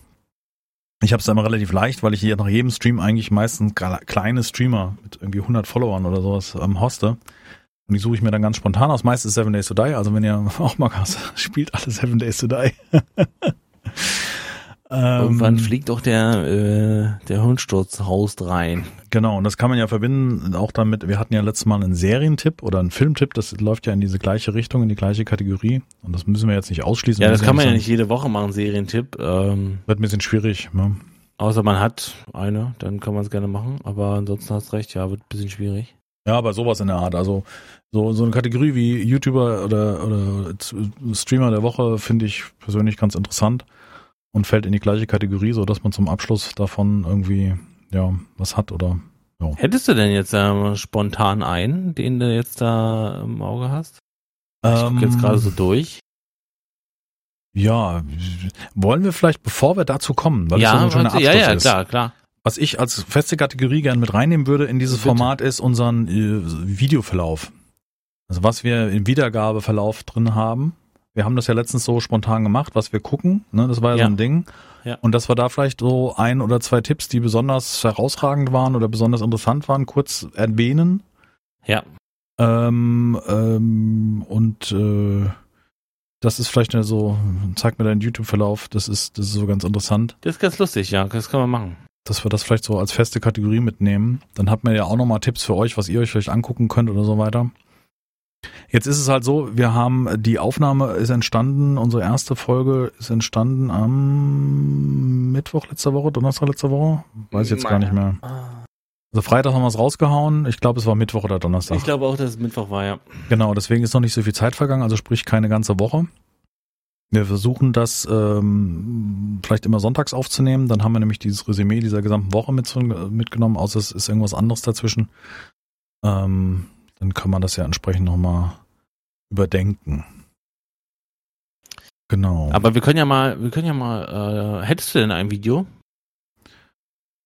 ich habe es immer relativ leicht, weil ich hier nach jedem Stream eigentlich meistens kle- kleine Streamer mit irgendwie 100 Followern oder sowas ähm, hoste. Und die suche ich mir dann ganz spontan aus. Meistens Seven Days to Die. Also wenn ihr auch mal hast, spielt alle Seven Days to Die. Irgendwann ähm, fliegt auch der, äh, der Hundsturz haust rein. Genau, und das kann man ja verbinden auch damit, wir hatten ja letztes Mal einen Serientipp oder einen Filmtipp, das läuft ja in diese gleiche Richtung, in die gleiche Kategorie. Und das müssen wir jetzt nicht ausschließen. Ja, das kann man ja nicht jede Woche machen, Serientipp. Ähm, Wird ein bisschen schwierig. Ne? außer man hat eine, dann kann man es gerne machen. Aber ansonsten hast recht, ja, wird ein bisschen schwierig. Ja, aber sowas in der Art. Also so, so eine Kategorie wie YouTuber oder, oder Streamer der Woche finde ich persönlich ganz interessant und fällt in die gleiche Kategorie, so dass man zum Abschluss davon irgendwie ja was hat oder Hättest du denn jetzt ähm, spontan einen, den du jetzt da im Auge hast? Ich Ähm, jetzt gerade so durch. Ja, wollen wir vielleicht, bevor wir dazu kommen, weil ja, es so ein schöner warte, Abschluss ja, ja, ist, klar, klar. was ich als feste Kategorie gern mit reinnehmen würde in dieses Bitte. Format ist unseren äh, Videoverlauf. Also was wir im Wiedergabeverlauf drin haben. Wir haben das ja letztens so spontan gemacht, was wir gucken, ne, das war ja, Ja. so ein Ding. Ja. Und dass wir da vielleicht so ein oder zwei Tipps, die besonders herausragend waren oder besonders interessant waren, kurz erwähnen. Ja. Ähm, ähm, und äh, das ist vielleicht so, zeig mir deinen YouTube-Verlauf, das ist, das ist so ganz interessant, Das ist ganz lustig, ja, das kann man machen. dass wir das vielleicht so als feste Kategorie mitnehmen. Dann hat man ja auch nochmal Tipps für euch, was ihr euch vielleicht angucken könnt oder so weiter. Jetzt ist es halt so, wir haben, die Aufnahme ist entstanden, unsere erste Folge ist entstanden am Mittwoch letzter Woche, Donnerstag letzter Woche, weiß ich jetzt gar nicht mehr. Also Freitag haben wir es rausgehauen, ich glaube es war Mittwoch oder Donnerstag. Ich glaube auch, dass es Mittwoch war, ja. Genau, deswegen ist noch nicht so viel Zeit vergangen, also sprich keine ganze Woche. Wir versuchen das ähm, vielleicht immer sonntags aufzunehmen, dann haben wir nämlich dieses Resümee dieser gesamten Woche mit, mitgenommen, außer es ist irgendwas anderes dazwischen. Ähm, dann kann man das ja entsprechend nochmal überdenken. Genau. Aber wir können ja mal, wir können ja mal, äh, hättest du denn ein Video?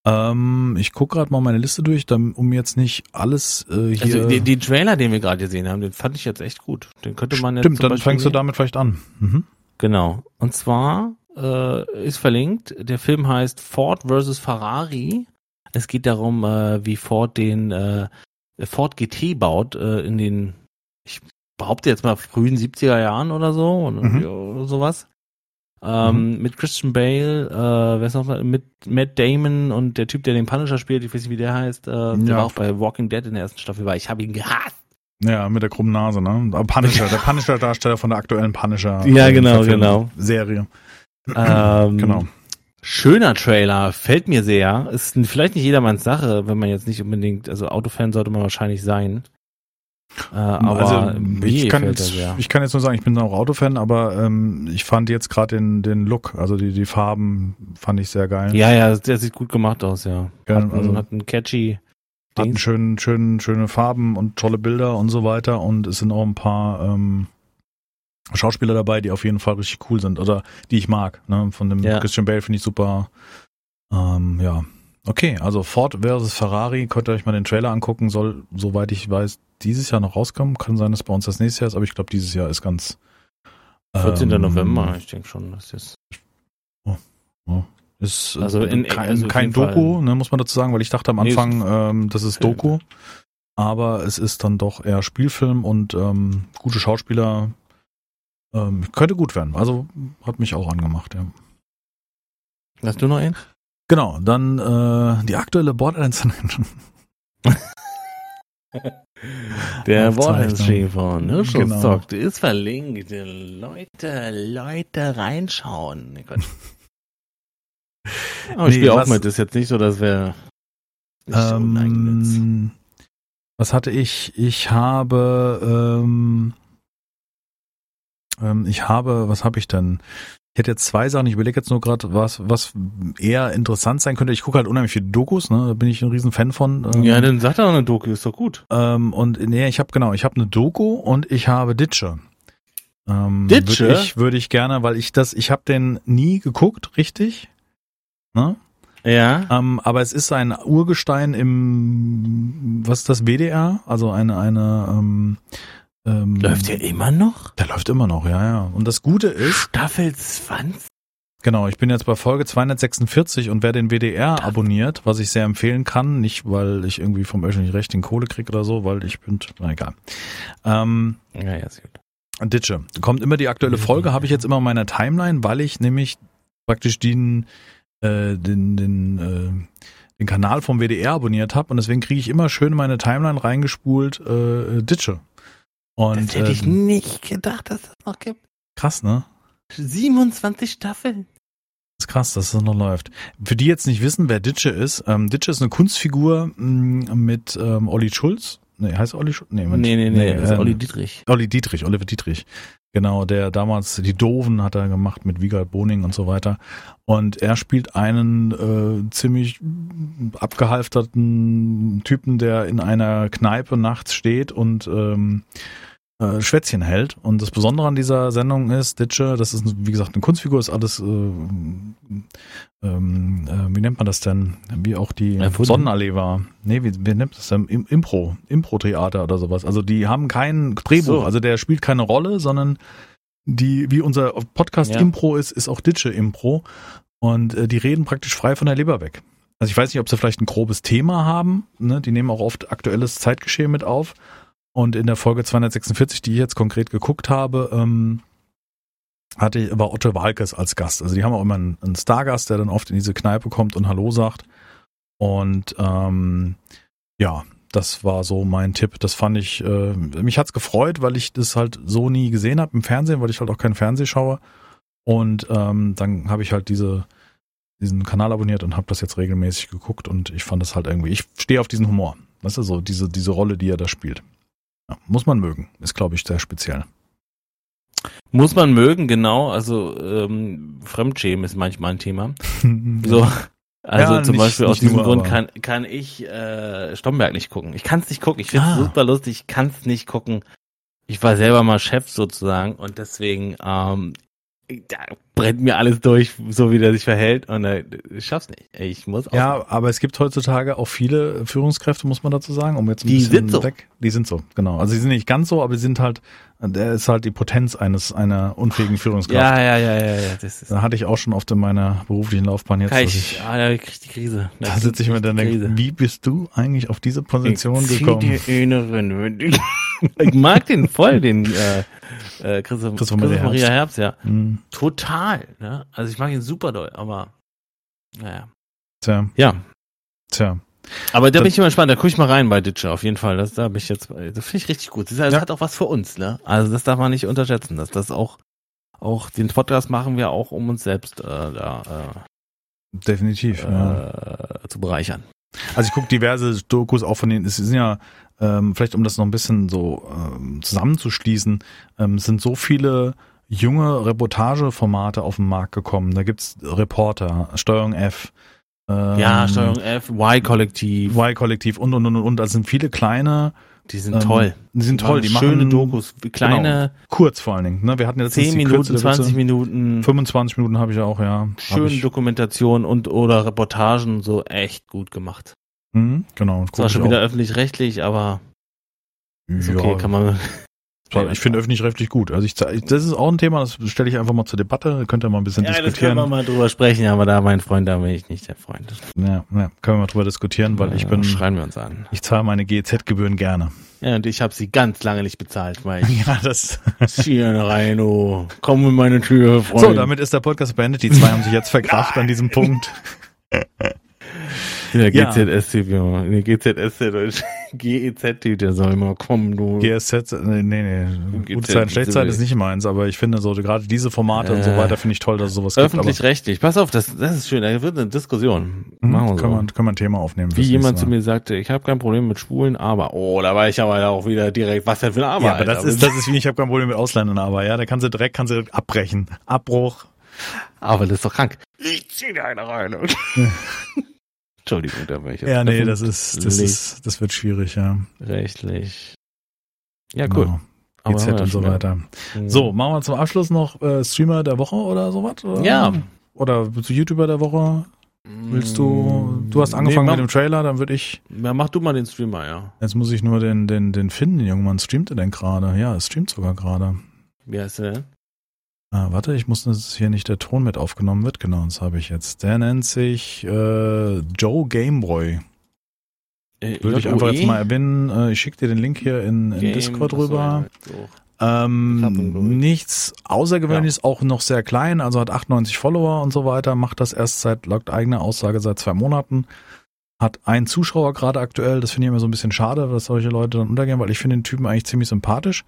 ähm, ich gucke gerade mal meine Liste durch, um jetzt nicht alles äh, hier. Also die, die Trailer, den wir gerade gesehen haben, den fand ich jetzt echt gut. Den könnte man jetzt Stimmt, zum dann Beispiel fängst du damit vielleicht an. Mhm. Genau. Und zwar äh, ist verlinkt, der Film heißt Ford vs. Ferrari. Es geht darum, äh, wie Ford den äh, Ford GT baut äh, in den, ich behaupte jetzt mal frühen 70er Jahren oder so oder, Mhm. oder sowas. Ähm, Mit Christian Bale, äh, wer ist noch mal, mit Matt Damon und der Typ, der den Punisher spielt, ich weiß nicht, wie der heißt, äh, der Ja. war auch bei Walking Dead in der ersten Staffel, weil ich habe ihn gehasst. Ja, mit der krummen Nase, ne? Aber Punisher, der Punisher-Darsteller von der aktuellen Punisher. Ja, äh, genau, genau. Serie. Ähm, Genau. Schöner Trailer, fällt mir sehr. Ist vielleicht nicht jedermanns Sache, wenn man jetzt nicht unbedingt, also Autofan sollte man wahrscheinlich sein. Äh, aber also ich kann jetzt, ich kann jetzt nur sagen, ich bin auch Autofan, aber ähm, ich fand jetzt gerade den, den Look, also die, die Farben fand ich sehr geil. Ja, ja, der sieht gut gemacht aus, ja. Ja, Hat, also- hat einen catchy Hatten Dings. schön, schön, schöne Farben und tolle Bilder und so weiter und es sind auch ein paar ähm, Schauspieler dabei, die auf jeden Fall richtig cool sind oder die ich mag. Ne? Von dem Ja. Christian Bale finde ich super. Ähm, ja, okay, also Ford versus Ferrari, könnt ihr euch mal den Trailer angucken, soll, soweit ich weiß, dieses Jahr noch rauskommen. Kann sein, dass bei uns das nächste Jahr ist, aber ich glaube, dieses Jahr ist ganz 14. ähm, November, ich denke schon, dass das. Ist Also in- kein, also kein. Doku, ne, muss man dazu sagen, weil ich dachte am Nee, Anfang, ähm, das ist Film. Doku, aber es ist dann doch eher Spielfilm und ähm, gute Schauspieler ähm, könnte gut werden. Also hat mich auch angemacht, ja. Hast du noch einen? Genau, dann äh, die aktuelle Borderlands. Der Wallstream von Hirschstock genau. ist verlinkt. Leute, Leute reinschauen. Aber ich nee, spiele auch mit. Ist jetzt nicht so, dass wir ähm, was hatte ich? Ich habe ähm, ich habe, was habe ich denn? Ich hätte jetzt zwei Sachen, ich überlege jetzt nur gerade, was, was eher interessant sein könnte. Ich gucke halt unheimlich viele Dokus, ne? Da bin ich ein riesen Fan von. Ähm, ja, dann sag doch eine Doku, ist doch gut. Ähm, und nee, ich habe genau, ich habe eine Doku und ich habe Ditsche. Ähm, Ditsche? Würde ich, würde ich gerne, weil ich das, ich habe den nie geguckt, richtig? Ne? Ja. Ähm, aber es ist ein Urgestein im, was ist das, WDR? Also eine, eine, ähm, ähm, läuft der immer noch? Der läuft immer noch, ja, ja. Und das Gute ist. Staffel 20? Genau, ich bin jetzt bei Folge 246 und wer den WDR abonniert, was ich sehr empfehlen kann, nicht weil ich irgendwie vom öffentlichen Recht den Kohle krieg oder so, weil ich bin, na egal. Ähm, ja, ja, ist gut. Ditsche. Kommt immer die aktuelle Folge, habe ich jetzt immer in meiner Timeline, weil ich nämlich praktisch den, äh, den, den, äh, den Kanal vom WDR abonniert habe und deswegen kriege ich immer schön in meine Timeline reingespult äh, Ditsche. Und, das hätte ich ähm, nicht gedacht, dass das noch gibt. Krass, ne? 27 Staffeln. Das ist krass, dass das noch läuft. Für die jetzt nicht wissen, wer Ditsche ist, ähm, Ditsche ist eine Kunstfigur mh, mm, mit ähm, Olli Schulz. Nee, heißt Olli Schulz? Nee, nee, nee, nee, nee ähm, Olli Dietrich. Olli Dietrich, Oliver Dietrich. Genau, der damals die Doofen hat er gemacht mit Wiegald Boning und so weiter. Und er spielt einen äh, ziemlich abgehalfterten Typen, der in einer Kneipe nachts steht und ähm, äh, Schwätzchen hält. Und das Besondere an dieser Sendung ist, Ditsche, das ist wie gesagt eine Kunstfigur, ist alles, äh, ähm, äh, wie nennt man das denn? Wie auch die Erfunden. Sonnenallee war. Nee, wie, wie nennt das denn? Im, Impro, Impro-Theater oder sowas. Also die haben kein Drehbuch, so. also der spielt keine Rolle, sondern die, wie unser Podcast ja. Impro ist, ist auch Ditsche Impro. Und äh, die reden praktisch frei von der Leber weg. Also ich weiß nicht, ob sie vielleicht ein grobes Thema haben. Ne? Die nehmen auch oft aktuelles Zeitgeschehen mit auf. Und in der Folge 246, die ich jetzt konkret geguckt habe, ähm, hatte ich, war Otto Walkes als Gast. Also die haben auch immer einen, einen Stargast, der dann oft in diese Kneipe kommt und Hallo sagt. Und ähm, ja, das war so mein Tipp. Das fand ich, äh, mich hat's gefreut, weil ich das halt so nie gesehen habe im Fernsehen, weil ich halt auch keinen Fernseh schaue. Und ähm, dann habe ich halt diese diesen Kanal abonniert und habe das jetzt regelmäßig geguckt und ich fand das halt irgendwie, ich stehe auf diesen Humor. Weißt du, so diese, diese Rolle, die er da spielt. Ja, muss man mögen. Ist, glaube ich, sehr speziell. Muss man mögen, genau. Also ähm, Fremdschämen ist manchmal ein Thema. so. Also ja, zum nicht, Beispiel aus diesem nur, Grund kann, kann ich äh, Stromberg nicht gucken. Ich kann es nicht gucken. Ich finde es ah. super lustig. Ich kann es nicht gucken. Ich war selber mal Chef sozusagen und deswegen ähm, da brennt mir alles durch, so wie der sich verhält und äh, ich schaff's nicht. Ich muss auch Ja, aber es gibt heutzutage auch viele Führungskräfte, muss man dazu sagen, um jetzt ein die bisschen sind so. weg. Die sind so, genau. Also sie sind nicht ganz so, aber sie sind halt, der ist halt die Potenz eines einer unfähigen Führungskraft. Ja, ja, ja, ja, ja. Das ist da hatte ich auch schon oft in meiner beruflichen Laufbahn jetzt. Kann ich, ich, ah, ich krieg die Krise. Da, da sitze ich mir dann denke, wie bist du eigentlich auf diese Position ich gekommen? Die Inneren, ich mag den voll, den äh, äh, Christoph, Christoph, Christoph Maria Herbst, ja. Mhm. Total. Ne? Also ich mag ihn super doll, aber naja. Tja. Ja. Tja. Aber da das, bin ich immer gespannt, da gucke ich mal rein bei Ditcher, auf jeden Fall. Das, da bin ich jetzt, das finde ich richtig gut. Das, das ja. hat auch was für uns, ne? Also das darf man nicht unterschätzen, dass das auch, auch den Podcast machen wir auch, um uns selbst äh, da äh, definitiv äh, ja. zu bereichern. Also ich gucke diverse Dokus auch von denen, es sind ja ähm, vielleicht um das noch ein bisschen so ähm, zusammenzuschließen, ähm, sind so viele junge Reportageformate auf den Markt gekommen. Da gibt's Reporter, Steuerung F. Ähm, ja, Steuerung F, Y-Kollektiv. Y-Kollektiv und, und, und, und. Da sind viele kleine die sind ähm, toll. Die sind toll. Die schöne machen Dokus, kleine, genau, kurz vor allen Dingen. Ne? Wir hatten jetzt 10 Minuten, 20 Minuten, 25 Minuten habe ich auch, ja. Schöne Dokumentation und oder Reportagen so echt gut gemacht. Mhm, genau. Zwar schon wieder öffentlich-rechtlich, aber ist okay, ja. kann man. Ich finde öffentlich-rechtlich gut. Also ich, das ist auch ein Thema, das stelle ich einfach mal zur Debatte. Könnt ihr mal ein bisschen ja, diskutieren. Ja, können wir mal drüber sprechen, aber da mein Freund, da bin ich nicht der Freund. Ja, ja können wir mal drüber diskutieren, weil ja, ich bin. Schreien wir uns an. Ich zahle meine GEZ-Gebühren gerne. Ja, und ich habe sie ganz lange nicht bezahlt, weil ich. ja, das. Hier rein, oh, komm in meine Tür, Freund. So, damit ist der Podcast beendet. Die zwei haben sich jetzt verkracht an diesem Punkt. Der GZS-Typ, ja. Der GZS, GEZ-Typ, der soll immer kommen, du. GSZ, nee, nee, nee. Gute Zeit, schlechte Zeit ist nicht meins, aber ich finde so, gerade diese Formate äh, und so weiter finde ich toll, dass es sowas gibt. Öffentlich-rechtlich. Pass auf, das, das ist schön, da wird eine Diskussion. Mhm, Machen wir können, so. wir, können wir ein Thema aufnehmen. Wie jemand zu mir sagte, ich habe kein Problem mit Schwulen, aber, oh, da war ich aber auch wieder direkt, was denn für ein Aber, Ja, aber das ist, das ist wie, ich habe kein Problem mit Ausländern, aber, ja, da kannst du direkt, kannst du abbrechen. Abbruch. Aber das ist doch krank. Ich zieh dir eine rein. Entschuldigung, da war ich jetzt. Ja, nee, das ist, das ist, das wird schwierig, ja. Rechtlich. Ja, cool. Genau. GZ und so weiter. Mhm. So, machen wir zum Abschluss noch äh, Streamer der Woche oder sowas? Oder? Ja. Oder YouTuber der Woche? Willst du, du hast angefangen nee, mach, mit dem Trailer, dann würde ich. Ja, mach du mal den Streamer, ja. Jetzt muss ich nur den, den, den finden, Junge, streamt er denn gerade? Ja, es streamt sogar gerade. Wie heißt der denn? Ah, warte, ich muss, dass hier nicht der Ton mit aufgenommen wird. Genau, das habe ich jetzt. Der nennt sich äh, Joe Gameboy. Äh, Würde ich einfach jetzt mal erwähnen. Äh, ich schicke dir den Link hier in, in Game, Discord rüber. Ähm, nichts Außergewöhnliches, ja. auch noch sehr klein, also hat 98 Follower und so weiter, macht das erst seit, laut eigener Aussage, seit zwei Monaten. Hat einen Zuschauer gerade aktuell, das finde ich immer so ein bisschen schade, dass solche Leute dann untergehen, weil ich finde den Typen eigentlich ziemlich sympathisch.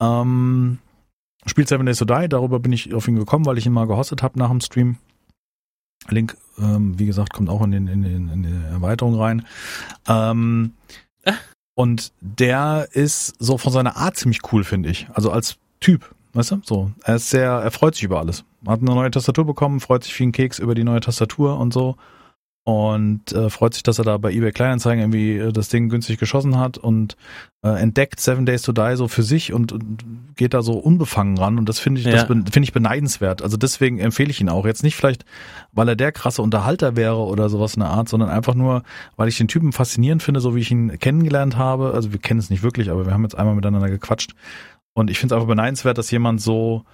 Ähm, spielt Seven Days to Die, darüber bin ich auf ihn gekommen, weil ich ihn mal gehostet habe nach dem Stream. Link, ähm, wie gesagt, kommt auch in, den, in, den, in die Erweiterung rein. Ähm, äh. Und der ist so von seiner Art ziemlich cool, finde ich. Also als Typ, weißt du? So, er ist sehr, er freut sich über alles. Hat eine neue Tastatur bekommen, freut sich wie ein Keks über die neue Tastatur und so und äh, freut sich, dass er da bei eBay Kleinanzeigen irgendwie äh, das Ding günstig geschossen hat und äh, entdeckt Seven Days to Die so für sich und, und geht da so unbefangen ran und das finde ich, ja. das finde ich beneidenswert. Also deswegen empfehle ich ihn auch. Jetzt nicht vielleicht, weil er der krasse Unterhalter wäre oder sowas in der Art, sondern einfach nur, weil ich den Typen faszinierend finde, so wie ich ihn kennengelernt habe. Also wir kennen es nicht wirklich, aber wir haben jetzt einmal miteinander gequatscht und ich finde es einfach beneidenswert, dass jemand so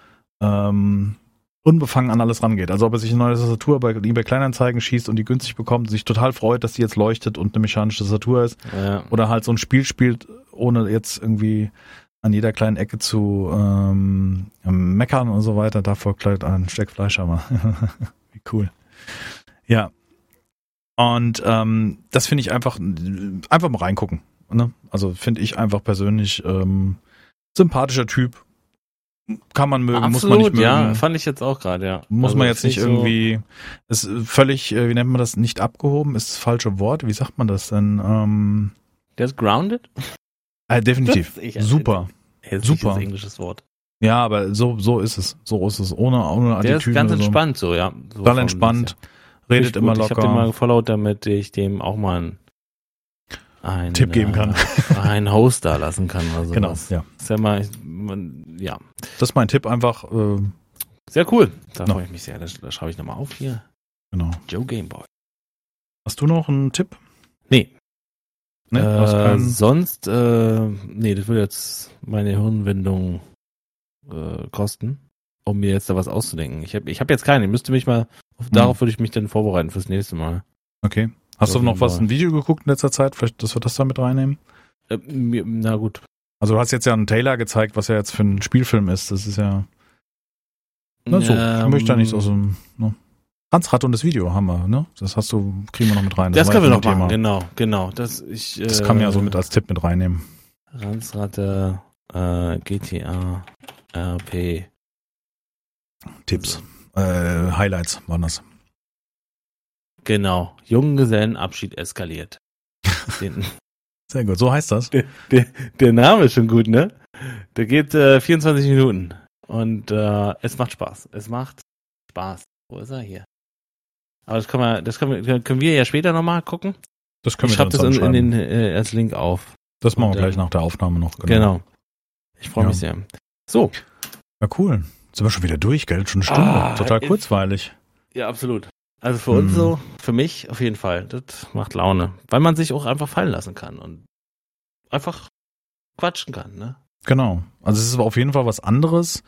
ähm, unbefangen an alles rangeht. Also ob er sich eine neue Tastatur bei eBay Kleinanzeigen schießt und die günstig bekommt, sich total freut, dass die jetzt leuchtet und eine mechanische Tastatur ist. Ja. Oder halt so ein Spiel spielt, ohne jetzt irgendwie an jeder kleinen Ecke zu ähm, meckern und so weiter. Davor kleidet ein Steckfleisch, aber wie cool. Ja. Und ähm, das finde ich einfach, einfach mal reingucken. Ne? Also finde ich einfach persönlich ähm, sympathischer Typ, kann man mögen, Absolut, muss man nicht mögen. Ja, fand ich jetzt auch gerade, ja. Muss also man jetzt nicht irgendwie, so ist völlig, äh, wie nennt man das, nicht abgehoben, ist das falsche Wort. Wie sagt man das denn? Ähm, Der ist grounded? Äh, definitiv. Super. Super. englisches Wort. Ja, aber so, so ist es. So ist es. Ohne, ohne Attitüden. Der ist ganz entspannt so, ja. So Dann entspannt. Redet immer locker. Ich habe den mal gefollowt, damit ich dem auch mal einen ein, Tipp geben kann. Äh, einen Host da lassen kann. Also genau, ja. Ist ja, mal, man, ja. Das ist mein Tipp einfach. Äh, sehr cool. Da no. freue ich mich sehr. Das, das schreibe ich nochmal auf hier. Genau. Joe Gameboy. Hast du noch einen Tipp? Nee. Nee, äh, sonst, äh, nee, das würde jetzt meine Hirnwindung äh, kosten, um mir jetzt da was auszudenken. Ich habe ich hab jetzt keine. Ich müsste mich mal, hm. darauf würde ich mich dann vorbereiten fürs nächste Mal. Okay. Hast du noch was, ein Video geguckt in letzter Zeit? Vielleicht, dass wir das da mit reinnehmen? Äh, na gut. Also du hast jetzt ja einen Trailer gezeigt, was ja jetzt für ein Spielfilm ist. Das ist ja. Na so, ähm, ich möchte da nicht aus dem. Ne? Hansrad und das Video haben wir, ne? Das hast du, kriegen wir noch mit rein. Das, das können wir noch Thema. machen, genau, genau. Das, ich, das kann man ja so mit als Tipp mit reinnehmen. Ransratte, äh, GTA, RP. Tipps. Äh, Highlights waren das. Genau. Junggesellenabschied eskaliert. Sehr gut. So heißt das. Der, der, der, Name ist schon gut, ne? Der geht äh, 24 Minuten. Und äh, es macht Spaß. Es macht Spaß. Wo ist er hier? Aber das können wir, das können wir, können wir ja später nochmal gucken. Das können ich wir Ich schreibe das in, in den äh, als Link auf. Das machen wir gleich nach der Aufnahme noch. Genau. genau. Ich freue mich sehr. So. Ja, cool. Sind wir schon wieder durch, gell? Schon eine Stunde. Ah, Total kurzweilig. Ja, absolut. Also für uns mhm. so, für mich auf jeden Fall. Das macht Laune. Weil man sich auch einfach fallen lassen kann und einfach quatschen kann, ne? Genau. Also es ist auf jeden Fall was anderes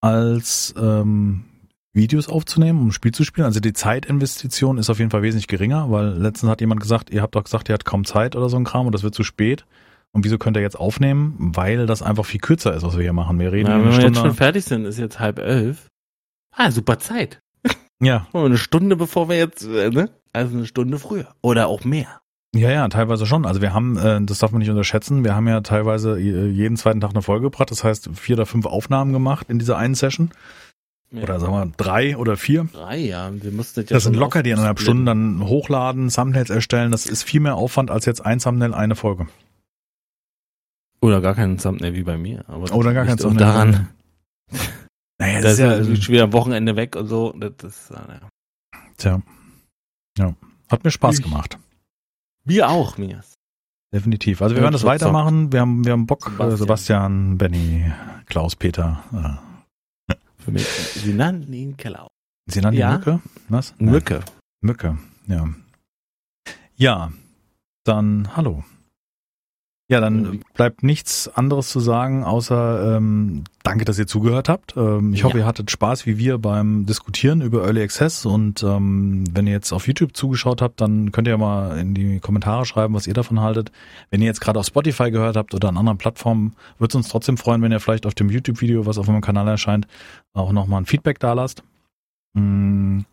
als ähm, Videos aufzunehmen, um ein Spiel zu spielen. Also die Zeitinvestition ist auf jeden Fall wesentlich geringer, weil letztens hat jemand gesagt, ihr habt doch gesagt, ihr habt kaum Zeit oder so ein Kram und das wird zu spät. Und wieso könnt ihr jetzt aufnehmen? Weil das einfach viel kürzer ist, was wir hier machen. Wir reden ja, wenn wir Stunde. jetzt schon fertig sind, ist jetzt halb elf. Ah, super Zeit. Ja. Eine Stunde bevor wir jetzt, äh, ne? also eine Stunde früher. Oder auch mehr. Ja, ja, teilweise schon. Also wir haben, äh, das darf man nicht unterschätzen, wir haben ja teilweise äh, jeden zweiten Tag eine Folge gebracht. Das heißt, vier oder fünf Aufnahmen gemacht in dieser einen Session. Ja. Oder sagen wir drei oder vier. Drei, ja. Wir mussten ja das sind locker die eineinhalb Stunden dann hochladen, Thumbnails erstellen. Das ist viel mehr Aufwand als jetzt ein Thumbnail, eine Folge. Oder gar kein Thumbnail wie bei mir. Aber Oder gar kein Thumbnail. daran. Naja, das, das ist ja also wieder am Wochenende weg und so. Das ist, naja. Tja. Ja. Hat mir Spaß ich, gemacht. Wir auch, mir. Definitiv. Also wir werden das weitermachen. Wir haben, wir haben Bock. Sebastian, Sebastian Benny, Klaus, Peter. Äh. Für mich. Sie nannten ihn Klaus. Sie nannten ja? ihn Mücke? Was? Mücke. Mücke, ja. Ja, dann hallo. Ja, dann bleibt nichts anderes zu sagen, außer ähm, danke, dass ihr zugehört habt. Ähm, ich ja. hoffe, ihr hattet Spaß wie wir beim Diskutieren über Early Access und ähm, wenn ihr jetzt auf YouTube zugeschaut habt, dann könnt ihr mal in die Kommentare schreiben, was ihr davon haltet. Wenn ihr jetzt gerade auf Spotify gehört habt oder an anderen Plattformen, würde es uns trotzdem freuen, wenn ihr vielleicht auf dem YouTube-Video, was auf meinem Kanal erscheint, auch nochmal ein Feedback da lasst. Mmh.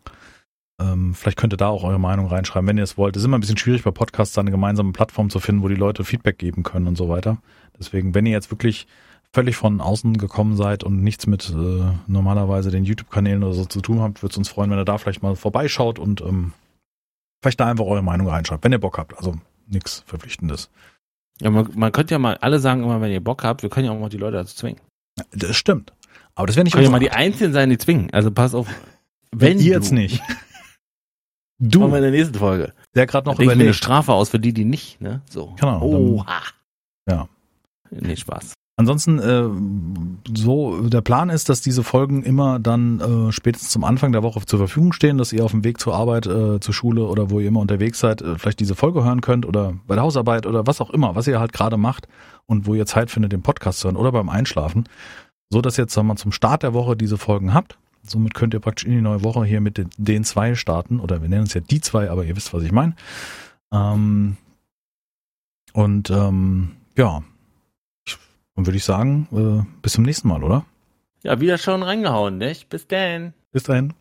Ähm, vielleicht könnt ihr da auch eure Meinung reinschreiben, wenn ihr es wollt. Es ist immer ein bisschen schwierig bei Podcasts eine gemeinsame Plattform zu finden, wo die Leute Feedback geben können und so weiter. Deswegen, wenn ihr jetzt wirklich völlig von außen gekommen seid und nichts mit äh, normalerweise den YouTube-Kanälen oder so zu tun habt, würde es uns freuen, wenn ihr da vielleicht mal vorbeischaut und ähm, vielleicht da einfach eure Meinung reinschreibt, wenn ihr Bock habt. Also nichts Verpflichtendes. Ja, man, man könnte ja mal, alle sagen immer, wenn ihr Bock habt, wir können ja auch mal die Leute dazu zwingen. Das stimmt. Aber das wäre nicht Können ja mal die Einzigen sein, die zwingen. Also pass auf. Wenn, wenn ihr jetzt nicht. Du. Machen wir in der nächsten Folge. Der gerade noch überlegt. eine Strafe aus für die, die nicht, ne? So. Genau. Oha. ja. Nee, Spaß. Ansonsten, äh, so, der Plan ist, dass diese Folgen immer dann äh, spätestens zum Anfang der Woche zur Verfügung stehen, dass ihr auf dem Weg zur Arbeit, äh, zur Schule oder wo ihr immer unterwegs seid, äh, vielleicht diese Folge hören könnt oder bei der Hausarbeit oder was auch immer, was ihr halt gerade macht und wo ihr Zeit findet, den Podcast zu hören oder beim Einschlafen. So dass jetzt, sagen wir, zum Start der Woche diese Folgen habt Somit könnt ihr praktisch in die neue Woche hier mit den, den zwei starten. Oder wir nennen es ja die zwei, aber ihr wisst, was ich meine. Ähm, und ähm, ja, dann würde ich sagen, äh, bis zum nächsten Mal, oder? Ja, wieder schon reingehauen, nicht? Bis dann. Bis dahin.